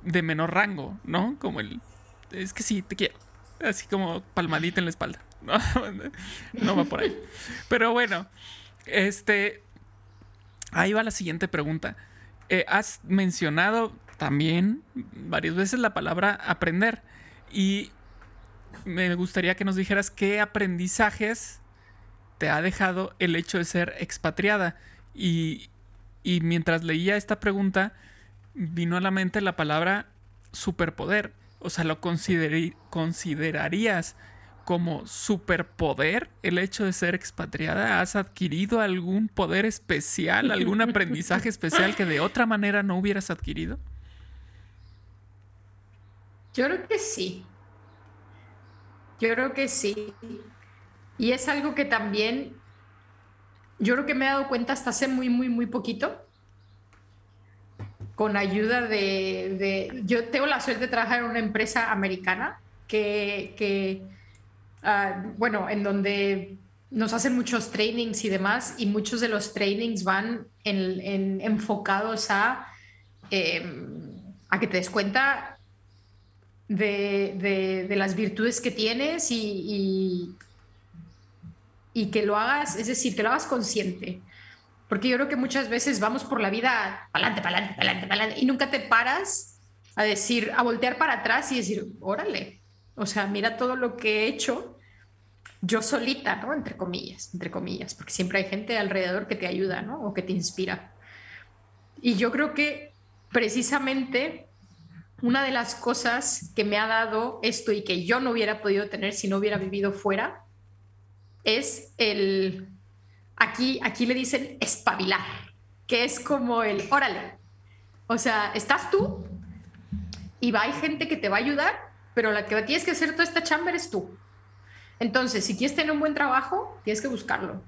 de menor rango, ¿no? Como el, es que sí, te quiero. Así como palmadita en la espalda. No, [laughs] no va por ahí. Pero bueno, este, ahí va la siguiente pregunta. Eh, has mencionado también varias veces la palabra aprender y me gustaría que nos dijeras qué aprendizajes te ha dejado el hecho de ser expatriada. Y, mientras leía esta pregunta, vino a la mente la palabra superpoder. O sea, ¿lo considerarías como superpoder el hecho de ser expatriada? ¿Has adquirido algún poder especial, algún aprendizaje [laughs] especial que de otra manera no hubieras adquirido? Yo creo que sí. Yo creo que sí. Y es algo que también, yo creo que me he dado cuenta hasta hace muy, muy, muy poquito, con ayuda de, yo tengo la suerte de trabajar en una empresa americana que, ah, bueno, en donde nos hacen muchos trainings y demás, y muchos de los trainings van en, enfocados a, em, a que te des cuenta de, las virtudes que tienes y, y, que lo hagas, es decir, que lo hagas consciente. Porque yo creo que muchas veces vamos por la vida para adelante, para adelante, y nunca te paras a decir, a voltear para atrás y decir, órale, o sea, mira todo lo que he hecho yo solita, ¿no? Entre comillas, entre comillas, porque siempre hay gente alrededor que te ayuda, ¿no? O que te inspira. Y yo creo que precisamente una de las cosas que me ha dado esto y que yo no hubiera podido tener si no hubiera vivido fuera es el, aquí, aquí le dicen espabilar, que es como el, órale, o sea, estás tú y va, hay gente que te va a ayudar, pero la que tienes que hacer toda esta chamba eres tú. Entonces, si quieres tener un buen trabajo, tienes que buscarlo.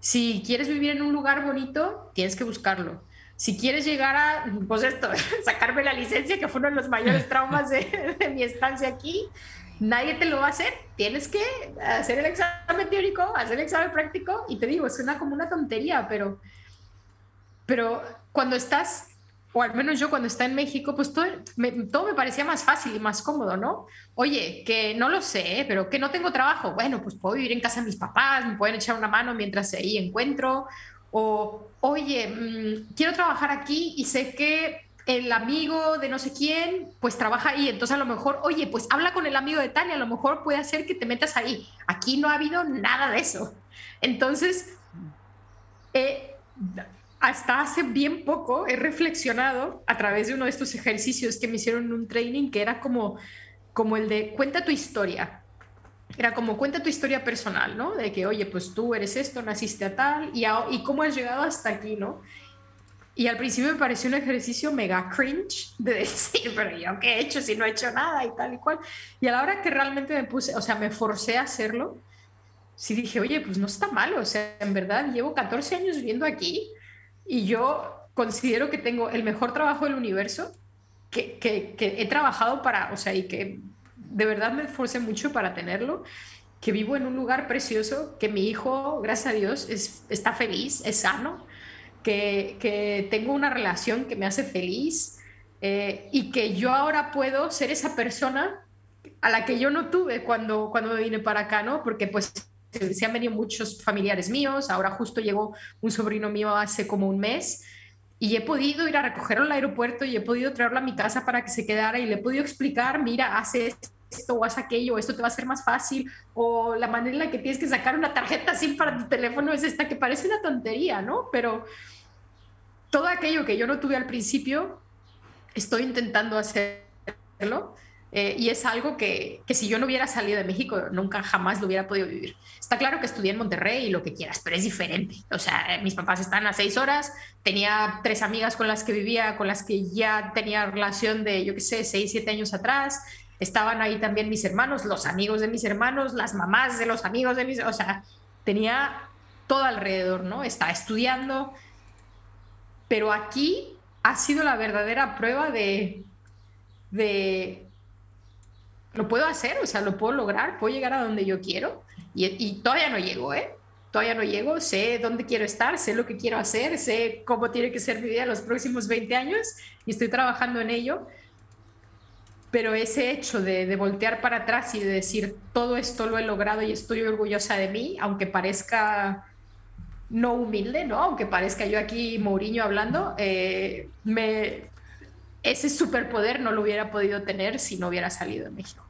Si quieres vivir en un lugar bonito, tienes que buscarlo si quieres llegar a, pues esto, [laughs] sacarme la licencia, que fue uno de los mayores traumas [laughs] de, mi estancia aquí, nadie te lo va a hacer. Tienes que hacer el examen teórico, hacer el examen práctico, y te digo, suena como una tontería, pero, pero cuando estás o al menos yo cuando estaba en México, pues todo me, todo me parecía más fácil y más cómodo, ¿no? Oye, que no lo sé, pero que no tengo trabajo. Bueno, pues puedo vivir en casa de mis papás, me pueden echar una mano mientras ahí encuentro. O, oye, mm, quiero trabajar aquí y sé que el amigo de no sé quién, pues trabaja ahí. Entonces a lo mejor, oye, pues habla con el amigo de Tania, a lo mejor puede hacer que te metas ahí. Aquí no ha habido nada de eso. Entonces, eh, hasta hace bien poco he reflexionado a través de uno de estos ejercicios que me hicieron en un training que era como, como el de cuenta tu historia. Era como cuenta tu historia personal, ¿no? De que, oye, pues tú eres esto, naciste a tal, y, y cómo has llegado hasta aquí, ¿no? Y al principio me pareció un ejercicio mega cringe de [laughs] decir, pero yo qué he hecho si no he hecho nada y tal y cual. Y a la hora que realmente me puse, o sea, me forcé a hacerlo, sí dije, oye, pues no está mal, o sea, en verdad llevo 14 años viviendo aquí, y yo considero que tengo el mejor trabajo del universo, que, que, he trabajado para, o sea, y que de verdad me esforcé mucho para tenerlo, que vivo en un lugar precioso, que mi hijo, gracias a Dios, es, está feliz, es sano, que, que tengo una relación que me hace feliz eh, y que yo ahora puedo ser esa persona a la que yo no tuve cuando, cuando vine para acá, ¿no? Porque pues se han venido muchos familiares míos, ahora justo llegó un sobrino mío hace como un mes y he podido ir a recogerlo al aeropuerto y he podido traerlo a mi casa para que se quedara y le he podido explicar, mira, hace esto o haz aquello, esto te va a ser más fácil, o la manera en la que tienes que sacar una tarjeta SIM para tu teléfono es esta, que parece una tontería, ¿no? Pero todo aquello que yo no tuve al principio, estoy intentando hacerlo eh, y es algo que, que, si yo no hubiera salido de México, nunca jamás lo hubiera podido vivir. Está claro que estudié en Monterrey y lo que quieras, pero es diferente. O sea, mis papás están a seis horas, tenía tres amigas con las que vivía, con las que ya tenía relación de, yo qué sé, seis, siete años atrás. Estaban ahí también mis hermanos, los amigos de mis hermanos, las mamás de los amigos de mis... O sea, tenía todo alrededor, ¿no? Estaba estudiando. Pero aquí ha sido la verdadera prueba de, de lo puedo hacer, o sea, lo puedo lograr, puedo llegar a donde yo quiero y, todavía no llego, ¿eh? Todavía no llego, sé dónde quiero estar, sé lo que quiero hacer, sé cómo tiene que ser mi vida los próximos 20 años y estoy trabajando en ello. Pero ese hecho de, de voltear para atrás y de decir, todo esto lo he logrado y estoy orgullosa de mí, aunque parezca no humilde, ¿no? Aunque parezca yo aquí Mourinho hablando, eh, me, ese superpoder no lo hubiera podido tener si no hubiera salido de México.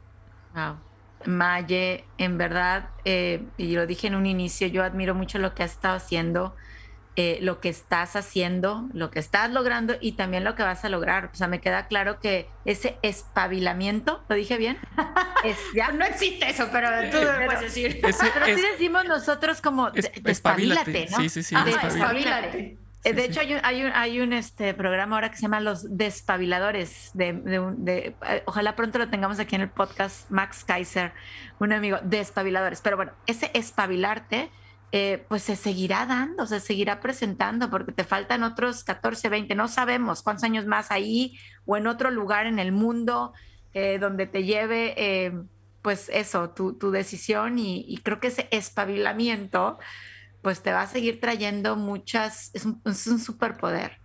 Wow. Maye, en verdad, eh, y lo dije en un inicio, yo admiro mucho lo que has estado haciendo, eh, lo que estás haciendo, lo que estás logrando y también lo que vas a lograr. O sea, me queda claro que ese espabilamiento, ¿lo dije bien? [laughs] Es, ¿ya? no existe eso, pero tú lo puedes decir. [laughs] pero sí decimos nosotros como, despabilate, ¿no? Sí, sí, sí. despabilate. Eh, de hecho, hay un, hay un, hay un este, programa ahora que se llama Los Despabiladores. De, de, eh, ojalá pronto lo tengamos aquí en el podcast. Max Kaiser, un amigo, Despabiladores. Pero bueno, ese espabilarte, eh, pues se seguirá dando, se seguirá presentando, porque te faltan otros 14, 20, no sabemos cuántos años más ahí o en otro lugar en el mundo donde te lleve, pues eso, tu, tu decisión. Y, y creo que ese espabilamiento pues te va a seguir trayendo muchas, es un, es un superpoder.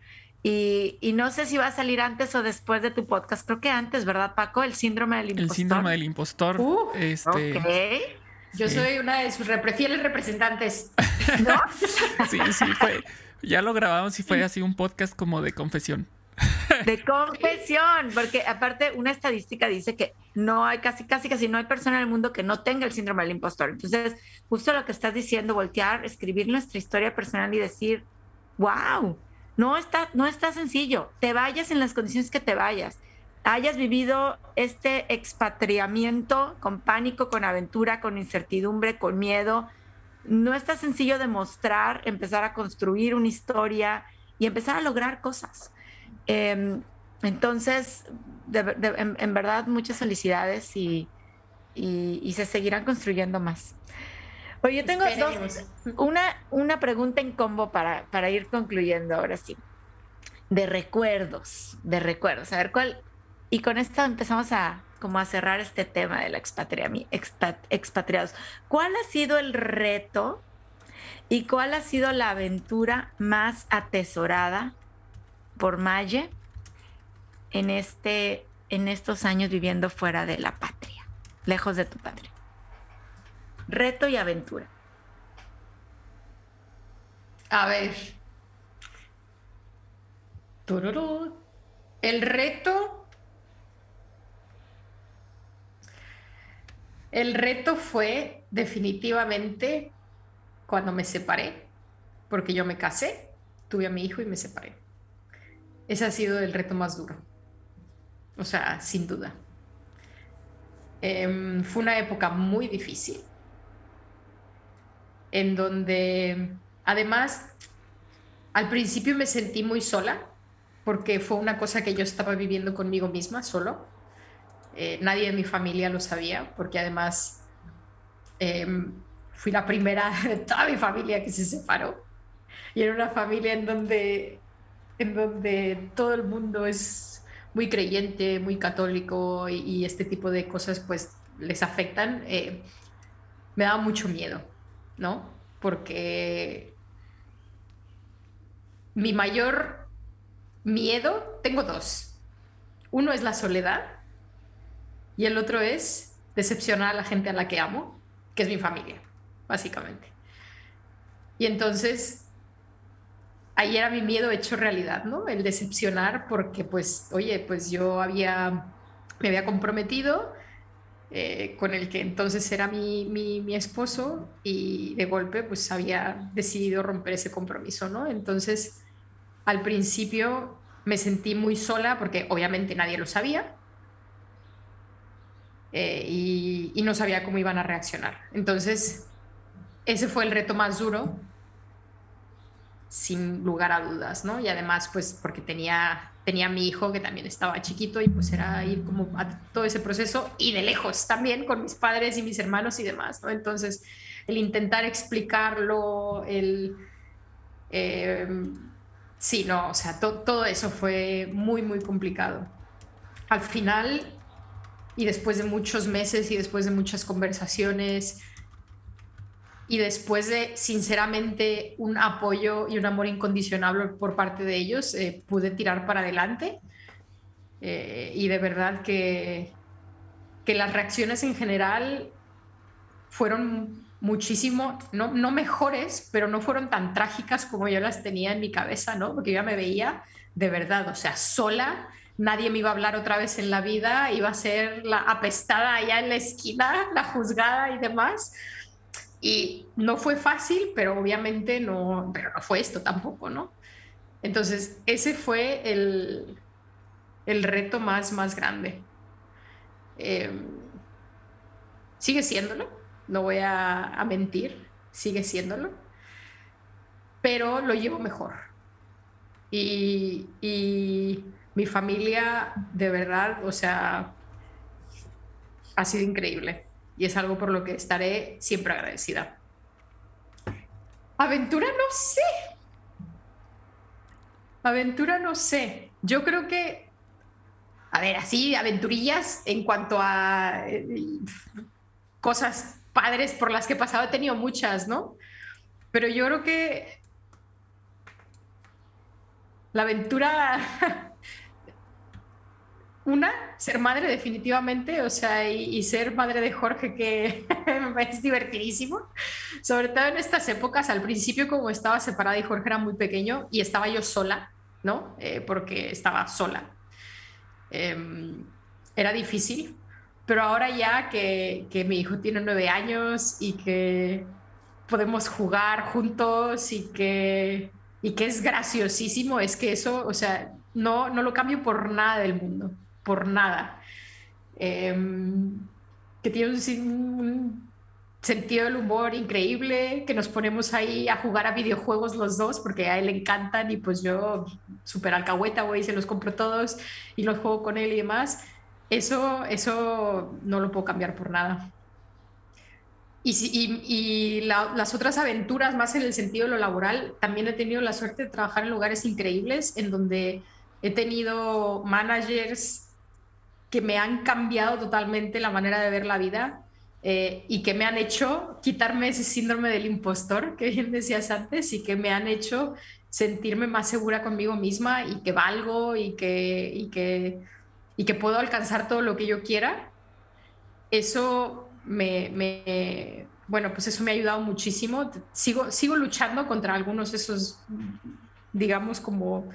Y, y, no sé si va a salir antes o después de tu podcast. Creo que antes, ¿verdad, Paco? El síndrome del impostor. El síndrome del impostor. Uh, este, Yo soy una de sus fieles representantes. ¿No? [laughs] sí, sí, fue. Ya lo grabamos y fue así un podcast como de confesión. De confesión, porque aparte una estadística dice que no hay casi, casi, casi no hay persona en el mundo que no tenga el síndrome del impostor. Entonces, justo lo que estás diciendo, voltear, escribir nuestra historia personal y decir, wow, no está, no está sencillo, te vayas en las condiciones que te vayas, hayas vivido este expatriamiento con pánico, con aventura, con incertidumbre, con miedo, no está sencillo demostrar, empezar a construir una historia y empezar a lograr cosas. Em, entonces, en, verdad, muchas felicidades y, y, se seguirán construyendo más. Oye, yo tengo una, una pregunta en combo para, para ir concluyendo ahora sí. De recuerdos, de recuerdos. A ver cuál. Y con esto empezamos a como a cerrar este tema de la expatriados. ¿Cuál ha sido el reto y cuál ha sido la aventura más atesorada por Maye en, este, en estos años viviendo fuera de la patria, lejos de tu patria? Reto y aventura. A ver. El reto. El reto fue definitivamente cuando me separé, porque yo me casé, tuve a mi hijo y me separé. Ese ha sido el reto más duro. O sea, sin duda. Em, fue una época muy difícil, en donde además al principio me sentí muy sola, porque fue una cosa que yo estaba viviendo conmigo misma solo. Eh, nadie de mi familia lo sabía, porque además em, fui la primera [laughs] de toda mi familia que se separó. Y era una familia en donde, en donde todo el mundo es muy creyente, muy católico y, este tipo de cosas pues les afectan. Eh, me daba mucho miedo, ¿no? Porque mi mayor miedo, tengo dos. Uno es la soledad y el otro es decepcionar a la gente a la que amo, que es mi familia, básicamente. Y entonces, ahí era mi miedo hecho realidad, ¿no? El decepcionar porque, pues, oye, pues yo había, me había comprometido eh, con el que entonces era mi, mi, mi, esposo y de golpe, pues, había decidido romper ese compromiso, ¿no? Entonces, al principio me sentí muy sola porque obviamente nadie lo sabía eh, y, no sabía cómo iban a reaccionar. Entonces, ese fue el reto más duro, sin lugar a dudas, ¿no? Y además, pues porque tenía, tenía mi hijo que también estaba chiquito y pues era ir como a todo ese proceso y de lejos también con mis padres y mis hermanos y demás, ¿no? Entonces, el intentar explicarlo, el... Eh, Sí, no, o sea, todo eso fue muy, muy complicado. Al final, y después de muchos meses y después de muchas conversaciones, y después de, sinceramente, un apoyo y un amor incondicional por parte de ellos, eh, pude tirar para adelante. Eh, y de verdad que, que las reacciones en general fueron muchísimo, no, no mejores, pero no fueron tan trágicas como yo las tenía en mi cabeza, ¿no? Porque yo ya me veía de verdad, o sea, sola, nadie me iba a hablar otra vez en la vida, iba a ser la apestada allá en la esquina, [laughs] la juzgada y demás. Y no fue fácil, pero obviamente no, pero no fue esto tampoco, ¿no? Entonces, ese fue el, el reto más, más grande. Em, sigue siéndolo, no voy a, mentir, sigue siéndolo, pero lo llevo mejor. Y, mi familia, de verdad, o sea, ha sido increíble y es algo por lo que estaré siempre agradecida. Aventura no sé. Aventura no sé. Yo creo que, a ver, así, aventurillas en cuanto a eh, cosas padres por las que he pasado, he tenido muchas, ¿no? Pero yo creo que la aventura, [laughs] una, ser madre definitivamente, o sea, y, ser madre de Jorge, que [laughs] es divertidísimo, sobre todo en estas épocas, al principio como estaba separada y Jorge era muy pequeño y estaba yo sola, ¿no? Eh, porque estaba sola. Em, era difícil, pero ahora ya que, que, mi hijo tiene nueve años y que podemos jugar juntos y que, y que es graciosísimo, es que eso, o sea, no, no lo cambio por nada del mundo, por nada. Em, que tiene un, sentido del humor increíble, que nos ponemos ahí a jugar a videojuegos los dos, porque a él le encantan y pues yo súper alcahueta voy y se los compro todos y los juego con él y demás. Eso, eso no lo puedo cambiar por nada. Y, las otras aventuras, más en el sentido de lo laboral, también he tenido la suerte de trabajar en lugares increíbles en donde he tenido managers que me han cambiado totalmente la manera de ver la vida eh, y que me han hecho quitarme ese síndrome del impostor que bien decías antes y que me han hecho sentirme más segura conmigo misma y que valgo y que, y que, y que puedo alcanzar todo lo que yo quiera, eso me, me, bueno, pues eso me ha ayudado muchísimo. Sigo, sigo luchando contra algunos de esos, digamos, como,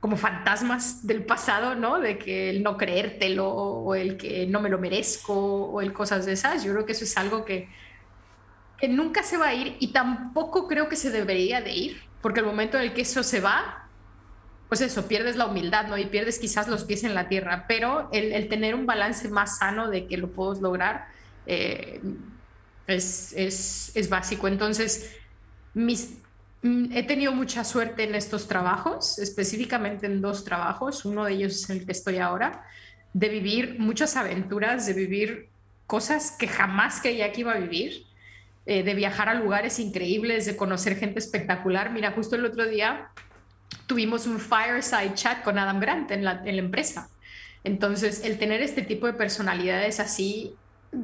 como fantasmas del pasado, ¿no? De que el no creértelo o el que no me lo merezco o el cosas de esas. Yo creo que eso es algo que, que nunca se va a ir y tampoco creo que se debería de ir, porque el momento en el que eso se va, pues eso, pierdes la humildad, ¿no? Y pierdes quizás los pies en la tierra, pero el, tener un balance más sano de que lo puedo lograr. Eh, es, es, es básico. Entonces, mis, he tenido mucha suerte en estos trabajos, específicamente en dos trabajos. Uno de ellos es el que estoy ahora, de vivir muchas aventuras, de vivir cosas que jamás creía que iba a vivir, eh, de viajar a lugares increíbles, de conocer gente espectacular. Mira, justo el otro día tuvimos un fireside chat con Adam Grant en la, en la empresa. Entonces, el tener este tipo de personalidades así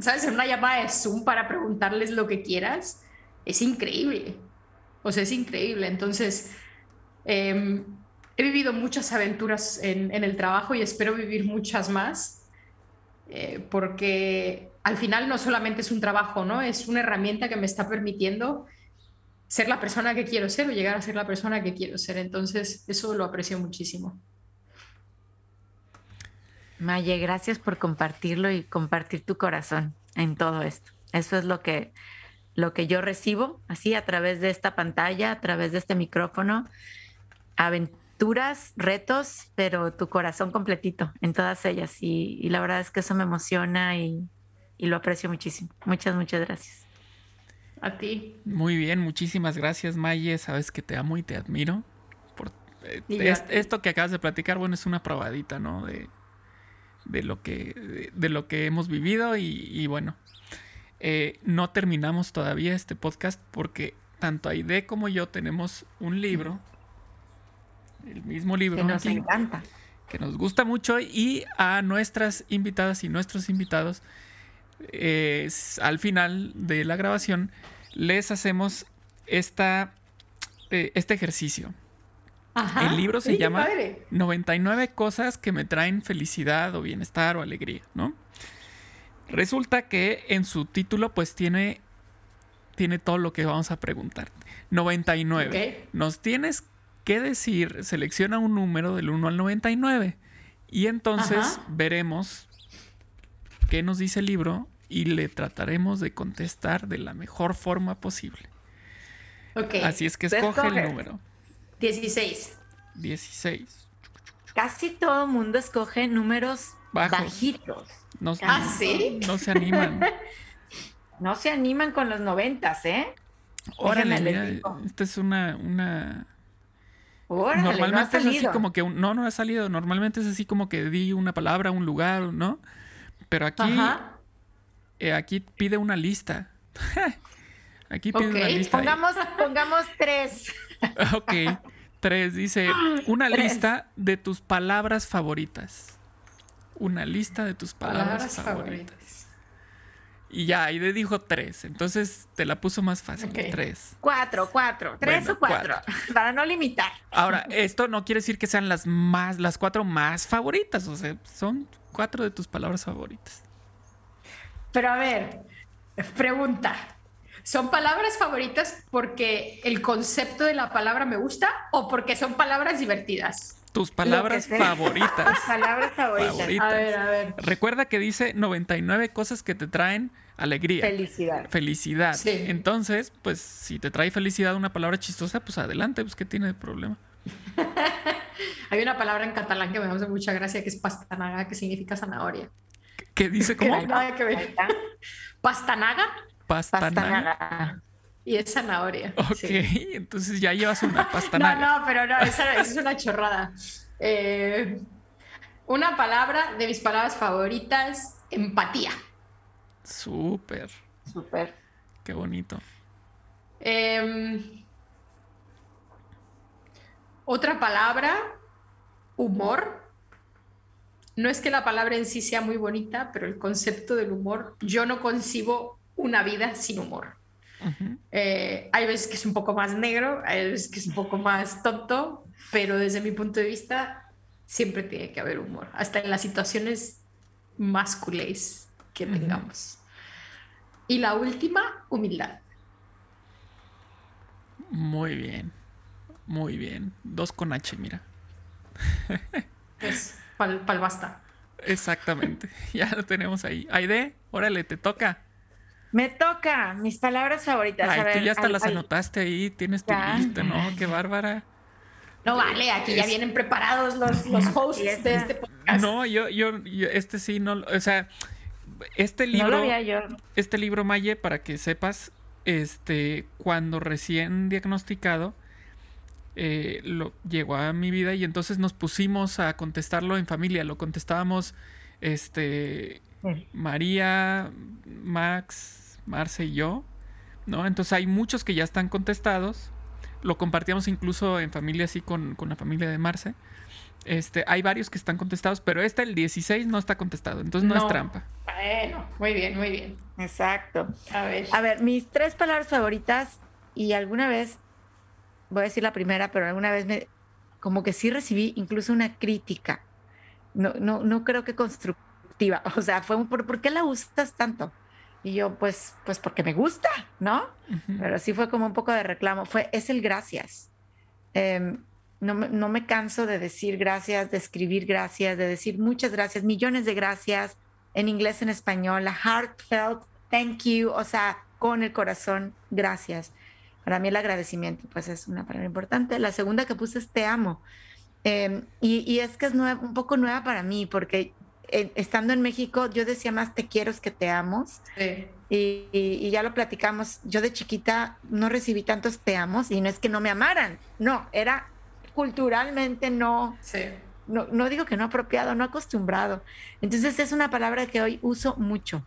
¿sabes? En una llamada de Zoom para preguntarles lo que quieras, es increíble. O sea, es increíble. Entonces, em, he vivido muchas aventuras en, el trabajo y espero vivir muchas más, eh, porque al final no solamente es un trabajo, ¿no? Es una herramienta que me está permitiendo ser la persona que quiero ser o llegar a ser la persona que quiero ser. Entonces, eso lo aprecio muchísimo. Maye, gracias por compartirlo y compartir tu corazón en todo esto. Eso es lo que, lo que yo recibo, así a través de esta pantalla, a través de este micrófono. Aventuras, retos, pero tu corazón completito en todas ellas. Y, la verdad es que eso me emociona y, lo aprecio muchísimo. Muchas, muchas gracias. A ti. Muy bien, muchísimas gracias, Maye. Sabes que te amo y te admiro. Por, eh, esto que acabas de platicar, bueno, es una probadita, ¿no? De, de lo que, de lo que hemos vivido y, bueno, eh, no terminamos todavía este podcast porque tanto Aide como yo tenemos un libro, el mismo libro que nos encanta, que nos gusta mucho y a nuestras invitadas y nuestros invitados al final de la grabación les hacemos esta, eh, este ejercicio. El libro se llama 99 cosas que me traen felicidad o bienestar o alegría, ¿no? Resulta que en su título pues tiene, tiene todo lo que vamos a preguntar. 99. Nos tienes que decir, selecciona un número del 1 al 99 y entonces veremos qué nos dice el libro y le trataremos de contestar de la mejor forma posible. Así es que escoge el número. 16. 16. Casi todo mundo escoge números bajitos. No, ¿Ah, sí? No, se animan. [laughs] no se animan con los noventas, ¿eh? Órale, esta es una, una... Normalmente es así como que no, no ha salido. Normalmente es así como que di una palabra, un lugar, ¿no? Pero aquí, eh, aquí pide una lista. [laughs] aquí pide una lista. Pongamos, pongamos tres. [laughs] ok. Tres, dice una lista de tus palabras favoritas. Una lista de tus palabras, favoritas. Y ya, le dijo tres. Entonces te la puso más fácil. Tres. Cuatro, cuatro. Tres o cuatro, [laughs] Para no limitar. Ahora, esto no quiere decir que sean las más, las cuatro más favoritas. O sea, son cuatro de tus palabras favoritas. Pero a ver, pregunta. ¿Son palabras favoritas porque el concepto de la palabra me gusta o porque son palabras divertidas? Tus [laughs] palabras favoritas. palabras favoritas. A ver, a ver. Recuerda que dice 99 cosas que te traen alegría. Felicidad. Felicidad. Entonces, pues si te trae felicidad una palabra chistosa, pues adelante, pues ¿qué tiene de problema? [laughs] Hay una palabra en catalán que me hace mucha gracia que es pastanaga, que significa zanahoria. ¿Qué dice [laughs] cómo? Pastanaga pastanaga. Y es zanahoria. Ok, entonces ya llevas una [laughs] pastanaga. No, no, pero no, esa, es una chorrada. Eh, una palabra de mis palabras favoritas, empatía. Súper. Súper. Qué bonito. Em, otra palabra, humor. No es que la palabra en sí sea muy bonita, pero el concepto del humor, yo no concibo una vida sin humor. Eh, hay veces que es un poco más negro, hay veces que es un poco más tonto, pero desde mi punto de vista siempre tiene que haber humor, hasta en las situaciones más culés que tengamos. Y la última, humildad. Muy bien, muy bien. Dos con H, mira. [laughs] Pues, pal, pal basta. Exactamente, [laughs] ya lo tenemos ahí. Aide, órale, te toca. Me toca, mis palabras favoritas. Ay, tú ya hasta las anotaste ahí, tienes tu lista, ¿no? Qué bárbara. No vale, aquí ya vienen preparados los, los hosts de este podcast. No, yo, yo, este sí, no, o sea, este libro, este libro Maye, para que sepas, este, cuando recién diagnosticado, eh, lo llegó a mi vida y entonces nos pusimos a contestarlo en familia, lo contestábamos, este, María, Max, Marce y yo, ¿no? Entonces hay muchos que ya están contestados lo compartíamos incluso en familia así con, la familia de Marce. Este, hay varios que están contestados, pero este, el 16, no está contestado, entonces no, es trampa. Bueno, muy bien, muy bien. Exacto. A ver. A ver, mis tres palabras favoritas, y alguna vez, voy a decir la primera, pero alguna vez me, como que sí recibí incluso una crítica. No, no, no creo que constructiva. [laughs] O sea, fue un, ¿por, ¿por qué la usas tanto? Y yo, pues, pues porque me gusta, ¿no? Pero sí fue como un poco de reclamo. Fue, es el gracias. Em, no, no, me canso de decir gracias, de escribir gracias, de decir muchas gracias, millones de gracias, en inglés, en español, la heartfelt, thank you, o sea, con el corazón, gracias. Para mí el agradecimiento, pues es una palabra importante. La segunda que puse es te amo. Em, y, y, es que es un poco nueva para mí, porque estando en México, yo decía más te quiero que te amo. Y, ya lo platicamos. Yo de chiquita no recibí tantos te amos y no es que no me amaran, no, era culturalmente no. No, no digo que no apropiado, no acostumbrado. Entonces es una palabra que hoy uso mucho.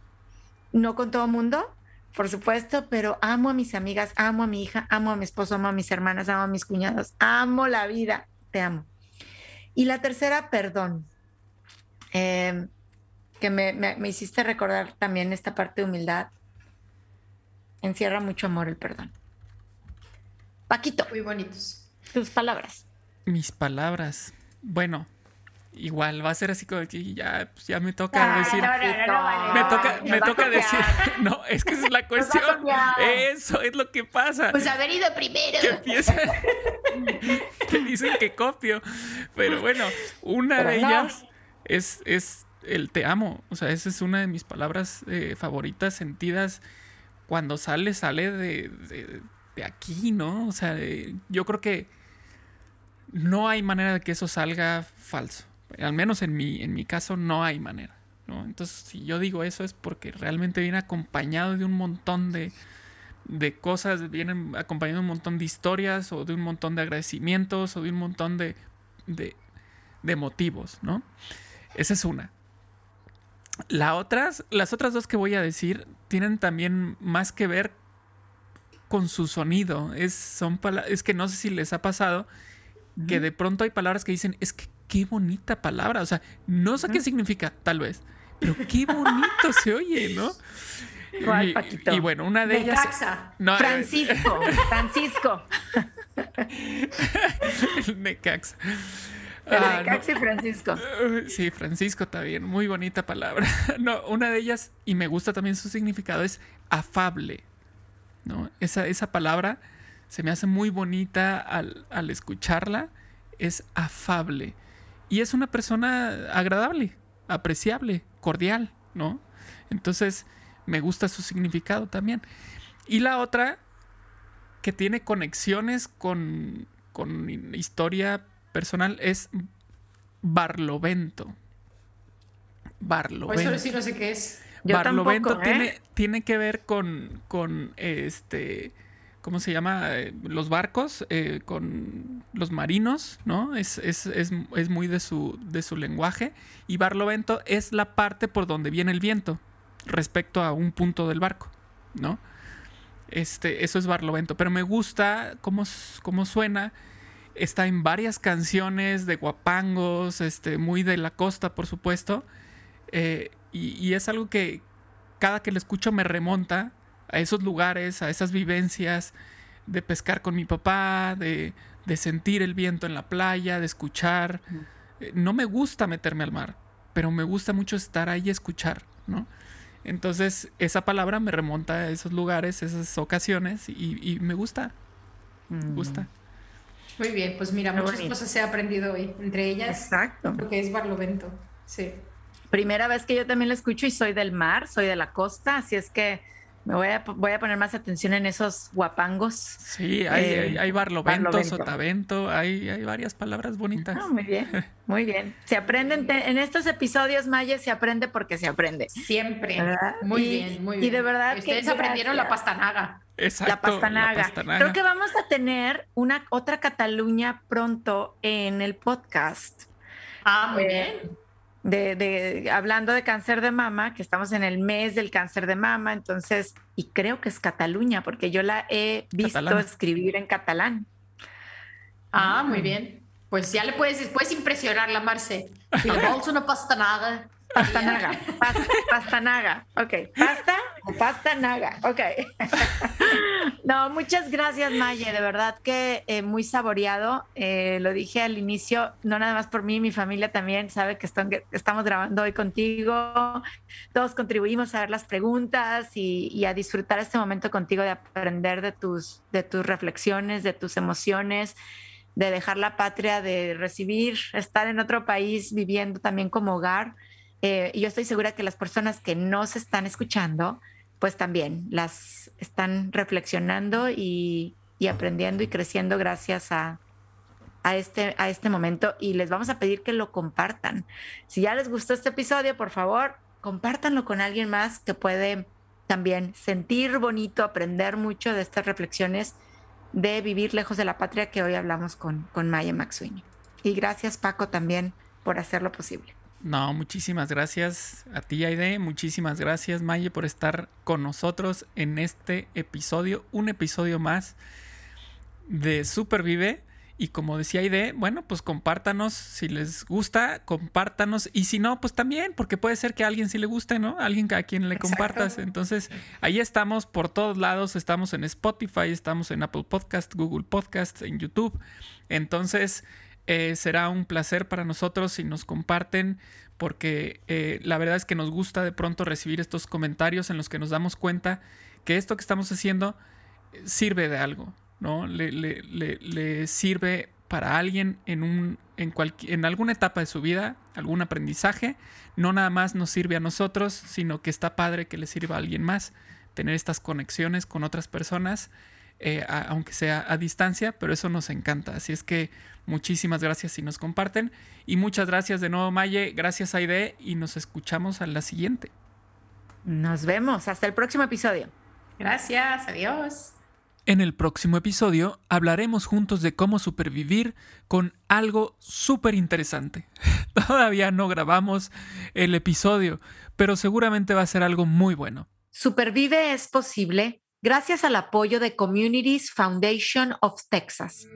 No con todo mundo, por supuesto, pero amo a mis amigas, amo a mi hija, amo a mi esposo, amo a mis hermanas, amo a mis cuñados, amo la vida, te amo. Y la tercera, perdón. Em, que me, hiciste recordar también esta parte de humildad. Encierra mucho amor el perdón. Paquito. Muy bonitos. Tus palabras. Mis palabras. Bueno, igual va a ser así como que ya, pues ya me toca decir. me toca, me toca decir. [laughs] No, es que esa es la cuestión. Eso es lo que pasa. Pues haber ido primero. Que empiezan. [laughs] que dicen que copio. Pero bueno, una de ellas es, es el te amo. O sea, esa es una de mis palabras eh, favoritas, sentidas. Cuando sale, sale de, de, aquí, ¿no? O sea, yo creo que no hay manera de que eso salga falso. Al menos en mi, en mi caso no hay manera. ¿no? Entonces, si yo digo eso es porque realmente viene acompañado de un montón de, de cosas, vienen acompañado de un montón de historias o de un montón de agradecimientos o de un montón de, de, de motivos, ¿no? Esa es una. La otras, las otras dos que voy a decir tienen también más que ver con su sonido. Es, son es que no sé si les ha pasado que de pronto hay palabras que dicen, es que qué bonita palabra. O sea, no sé qué significa, tal vez, pero qué bonito se oye, ¿no? y, Paquito? y, bueno, una de ellas. No, eh, Francisco, Francisco. [laughs] El Necaxa. Ah, Francisco. Sí, Francisco también. Muy bonita palabra. [laughs] No, una de ellas, y me gusta también su significado, es afable. ¿no? Esa, esa palabra se me hace muy bonita al, al escucharla. Es afable. Y es una persona agradable, apreciable, cordial, ¿no? Entonces, me gusta su significado también. Y la otra, que tiene conexiones con, con historia personal es Barlovento. Barlovento. Eso sí no sé qué es. Barlovento tiene, ¿eh? tiene que ver con, con este. ¿Cómo se llama? Eh, los barcos, eh, con los marinos, ¿no? Es, es, muy de su, de su lenguaje. Y Barlovento es la parte por donde viene el viento respecto a un punto del barco, ¿no? Este, eso es Barlovento. Pero me gusta cómo, cómo suena está en varias canciones de guapangos, este, muy de la costa, por supuesto. Eh, y, es algo que cada que lo escucho me remonta a esos lugares, a esas vivencias de pescar con mi papá, de, de sentir el viento en la playa, de escuchar. Eh, no me gusta meterme al mar, pero me gusta mucho estar ahí y escuchar, ¿no? Entonces, esa palabra me remonta a esos lugares, esas ocasiones, y, me gusta. Me mm. Muy bien, pues mira, muchas cosas he aprendido hoy, entre ellas Exacto. lo que es Barlovento. Sí. Primera vez que yo también lo escucho y soy del mar, soy de la costa, así es que me voy a, voy a poner más atención en esos guapangos. Sí, hay, eh, hay, barlovento, sotavento, hay, hay varias palabras bonitas. muy bien, [laughs] muy bien. Se aprenden, en estos episodios, Maya, se aprende porque se aprende. Siempre. Muy bien, muy bien. Y de verdad Ustedes aprendieron la pastanaga. Exacto, la pastanaga. Creo que vamos a tener una otra Cataluña pronto en el podcast. Ah, muy eh, bien de, hablando de cáncer de mama, que estamos en el mes del cáncer de mama, entonces, y creo que es Cataluña, porque yo la he visto escribir en catalán. Ah, muy bien. Pues ya le puedes, puedes impresionarla, Marce. Y le una pastanaga. Pastanaga, pasta, pastanaga, ok. ¿Pasta o pastanaga? Ok. [laughs] no, muchas gracias, Maye. De verdad que eh, muy saboreado. Eh, lo dije al inicio, no nada más por mí, mi familia también sabe que estamos grabando hoy contigo. Todos contribuimos a ver las preguntas y, a disfrutar este momento contigo de aprender de tus, de tus reflexiones, de tus emociones de dejar la patria, de recibir, estar en otro país viviendo también como hogar. Eh, yo estoy segura que las personas que no se están escuchando, pues también las están reflexionando y, aprendiendo y creciendo gracias a, este, a este momento. Y les vamos a pedir que lo compartan. Si ya les gustó este episodio, por favor, compártanlo con alguien más que puede también sentir bonito, aprender mucho de estas reflexiones de vivir lejos de la patria que hoy hablamos con, con Maya Maxwini. Y gracias Paco también por hacerlo posible. No, muchísimas gracias a ti, Aide. Muchísimas gracias, Maye, por estar con nosotros en este episodio. Un episodio más de Supervive. Y como decía Aide, bueno, pues compártanos. Si les gusta, compártanos. Y si no, pues también, porque puede ser que a alguien sí le guste, ¿no? Alguien a quien le compartas. Entonces, ahí estamos por todos lados. Estamos en Spotify, estamos en Apple Podcast, Google Podcast, en YouTube. Entonces, eh, será un placer para nosotros si nos comparten, porque eh, la verdad es que nos gusta de pronto recibir estos comentarios en los que nos damos cuenta que esto que estamos haciendo eh, sirve de algo, ¿no? Le, sirve para alguien en, un, en, en alguna etapa de su vida, algún aprendizaje. No nada más nos sirve a nosotros, sino que está padre que le sirva a alguien más, tener estas conexiones con otras personas aunque sea a distancia, pero eso nos encanta. Así es que muchísimas gracias si nos comparten. Y muchas gracias de nuevo, Maye. Gracias, Aide. Y nos escuchamos a la siguiente. Nos vemos. Hasta el próximo episodio. Gracias. Adiós. En el próximo episodio hablaremos juntos de cómo supervivir con algo súper interesante. [laughs] Todavía no grabamos el episodio, pero seguramente va a ser algo muy bueno. Supervive es posible gracias al apoyo de Communities Foundation of Texas.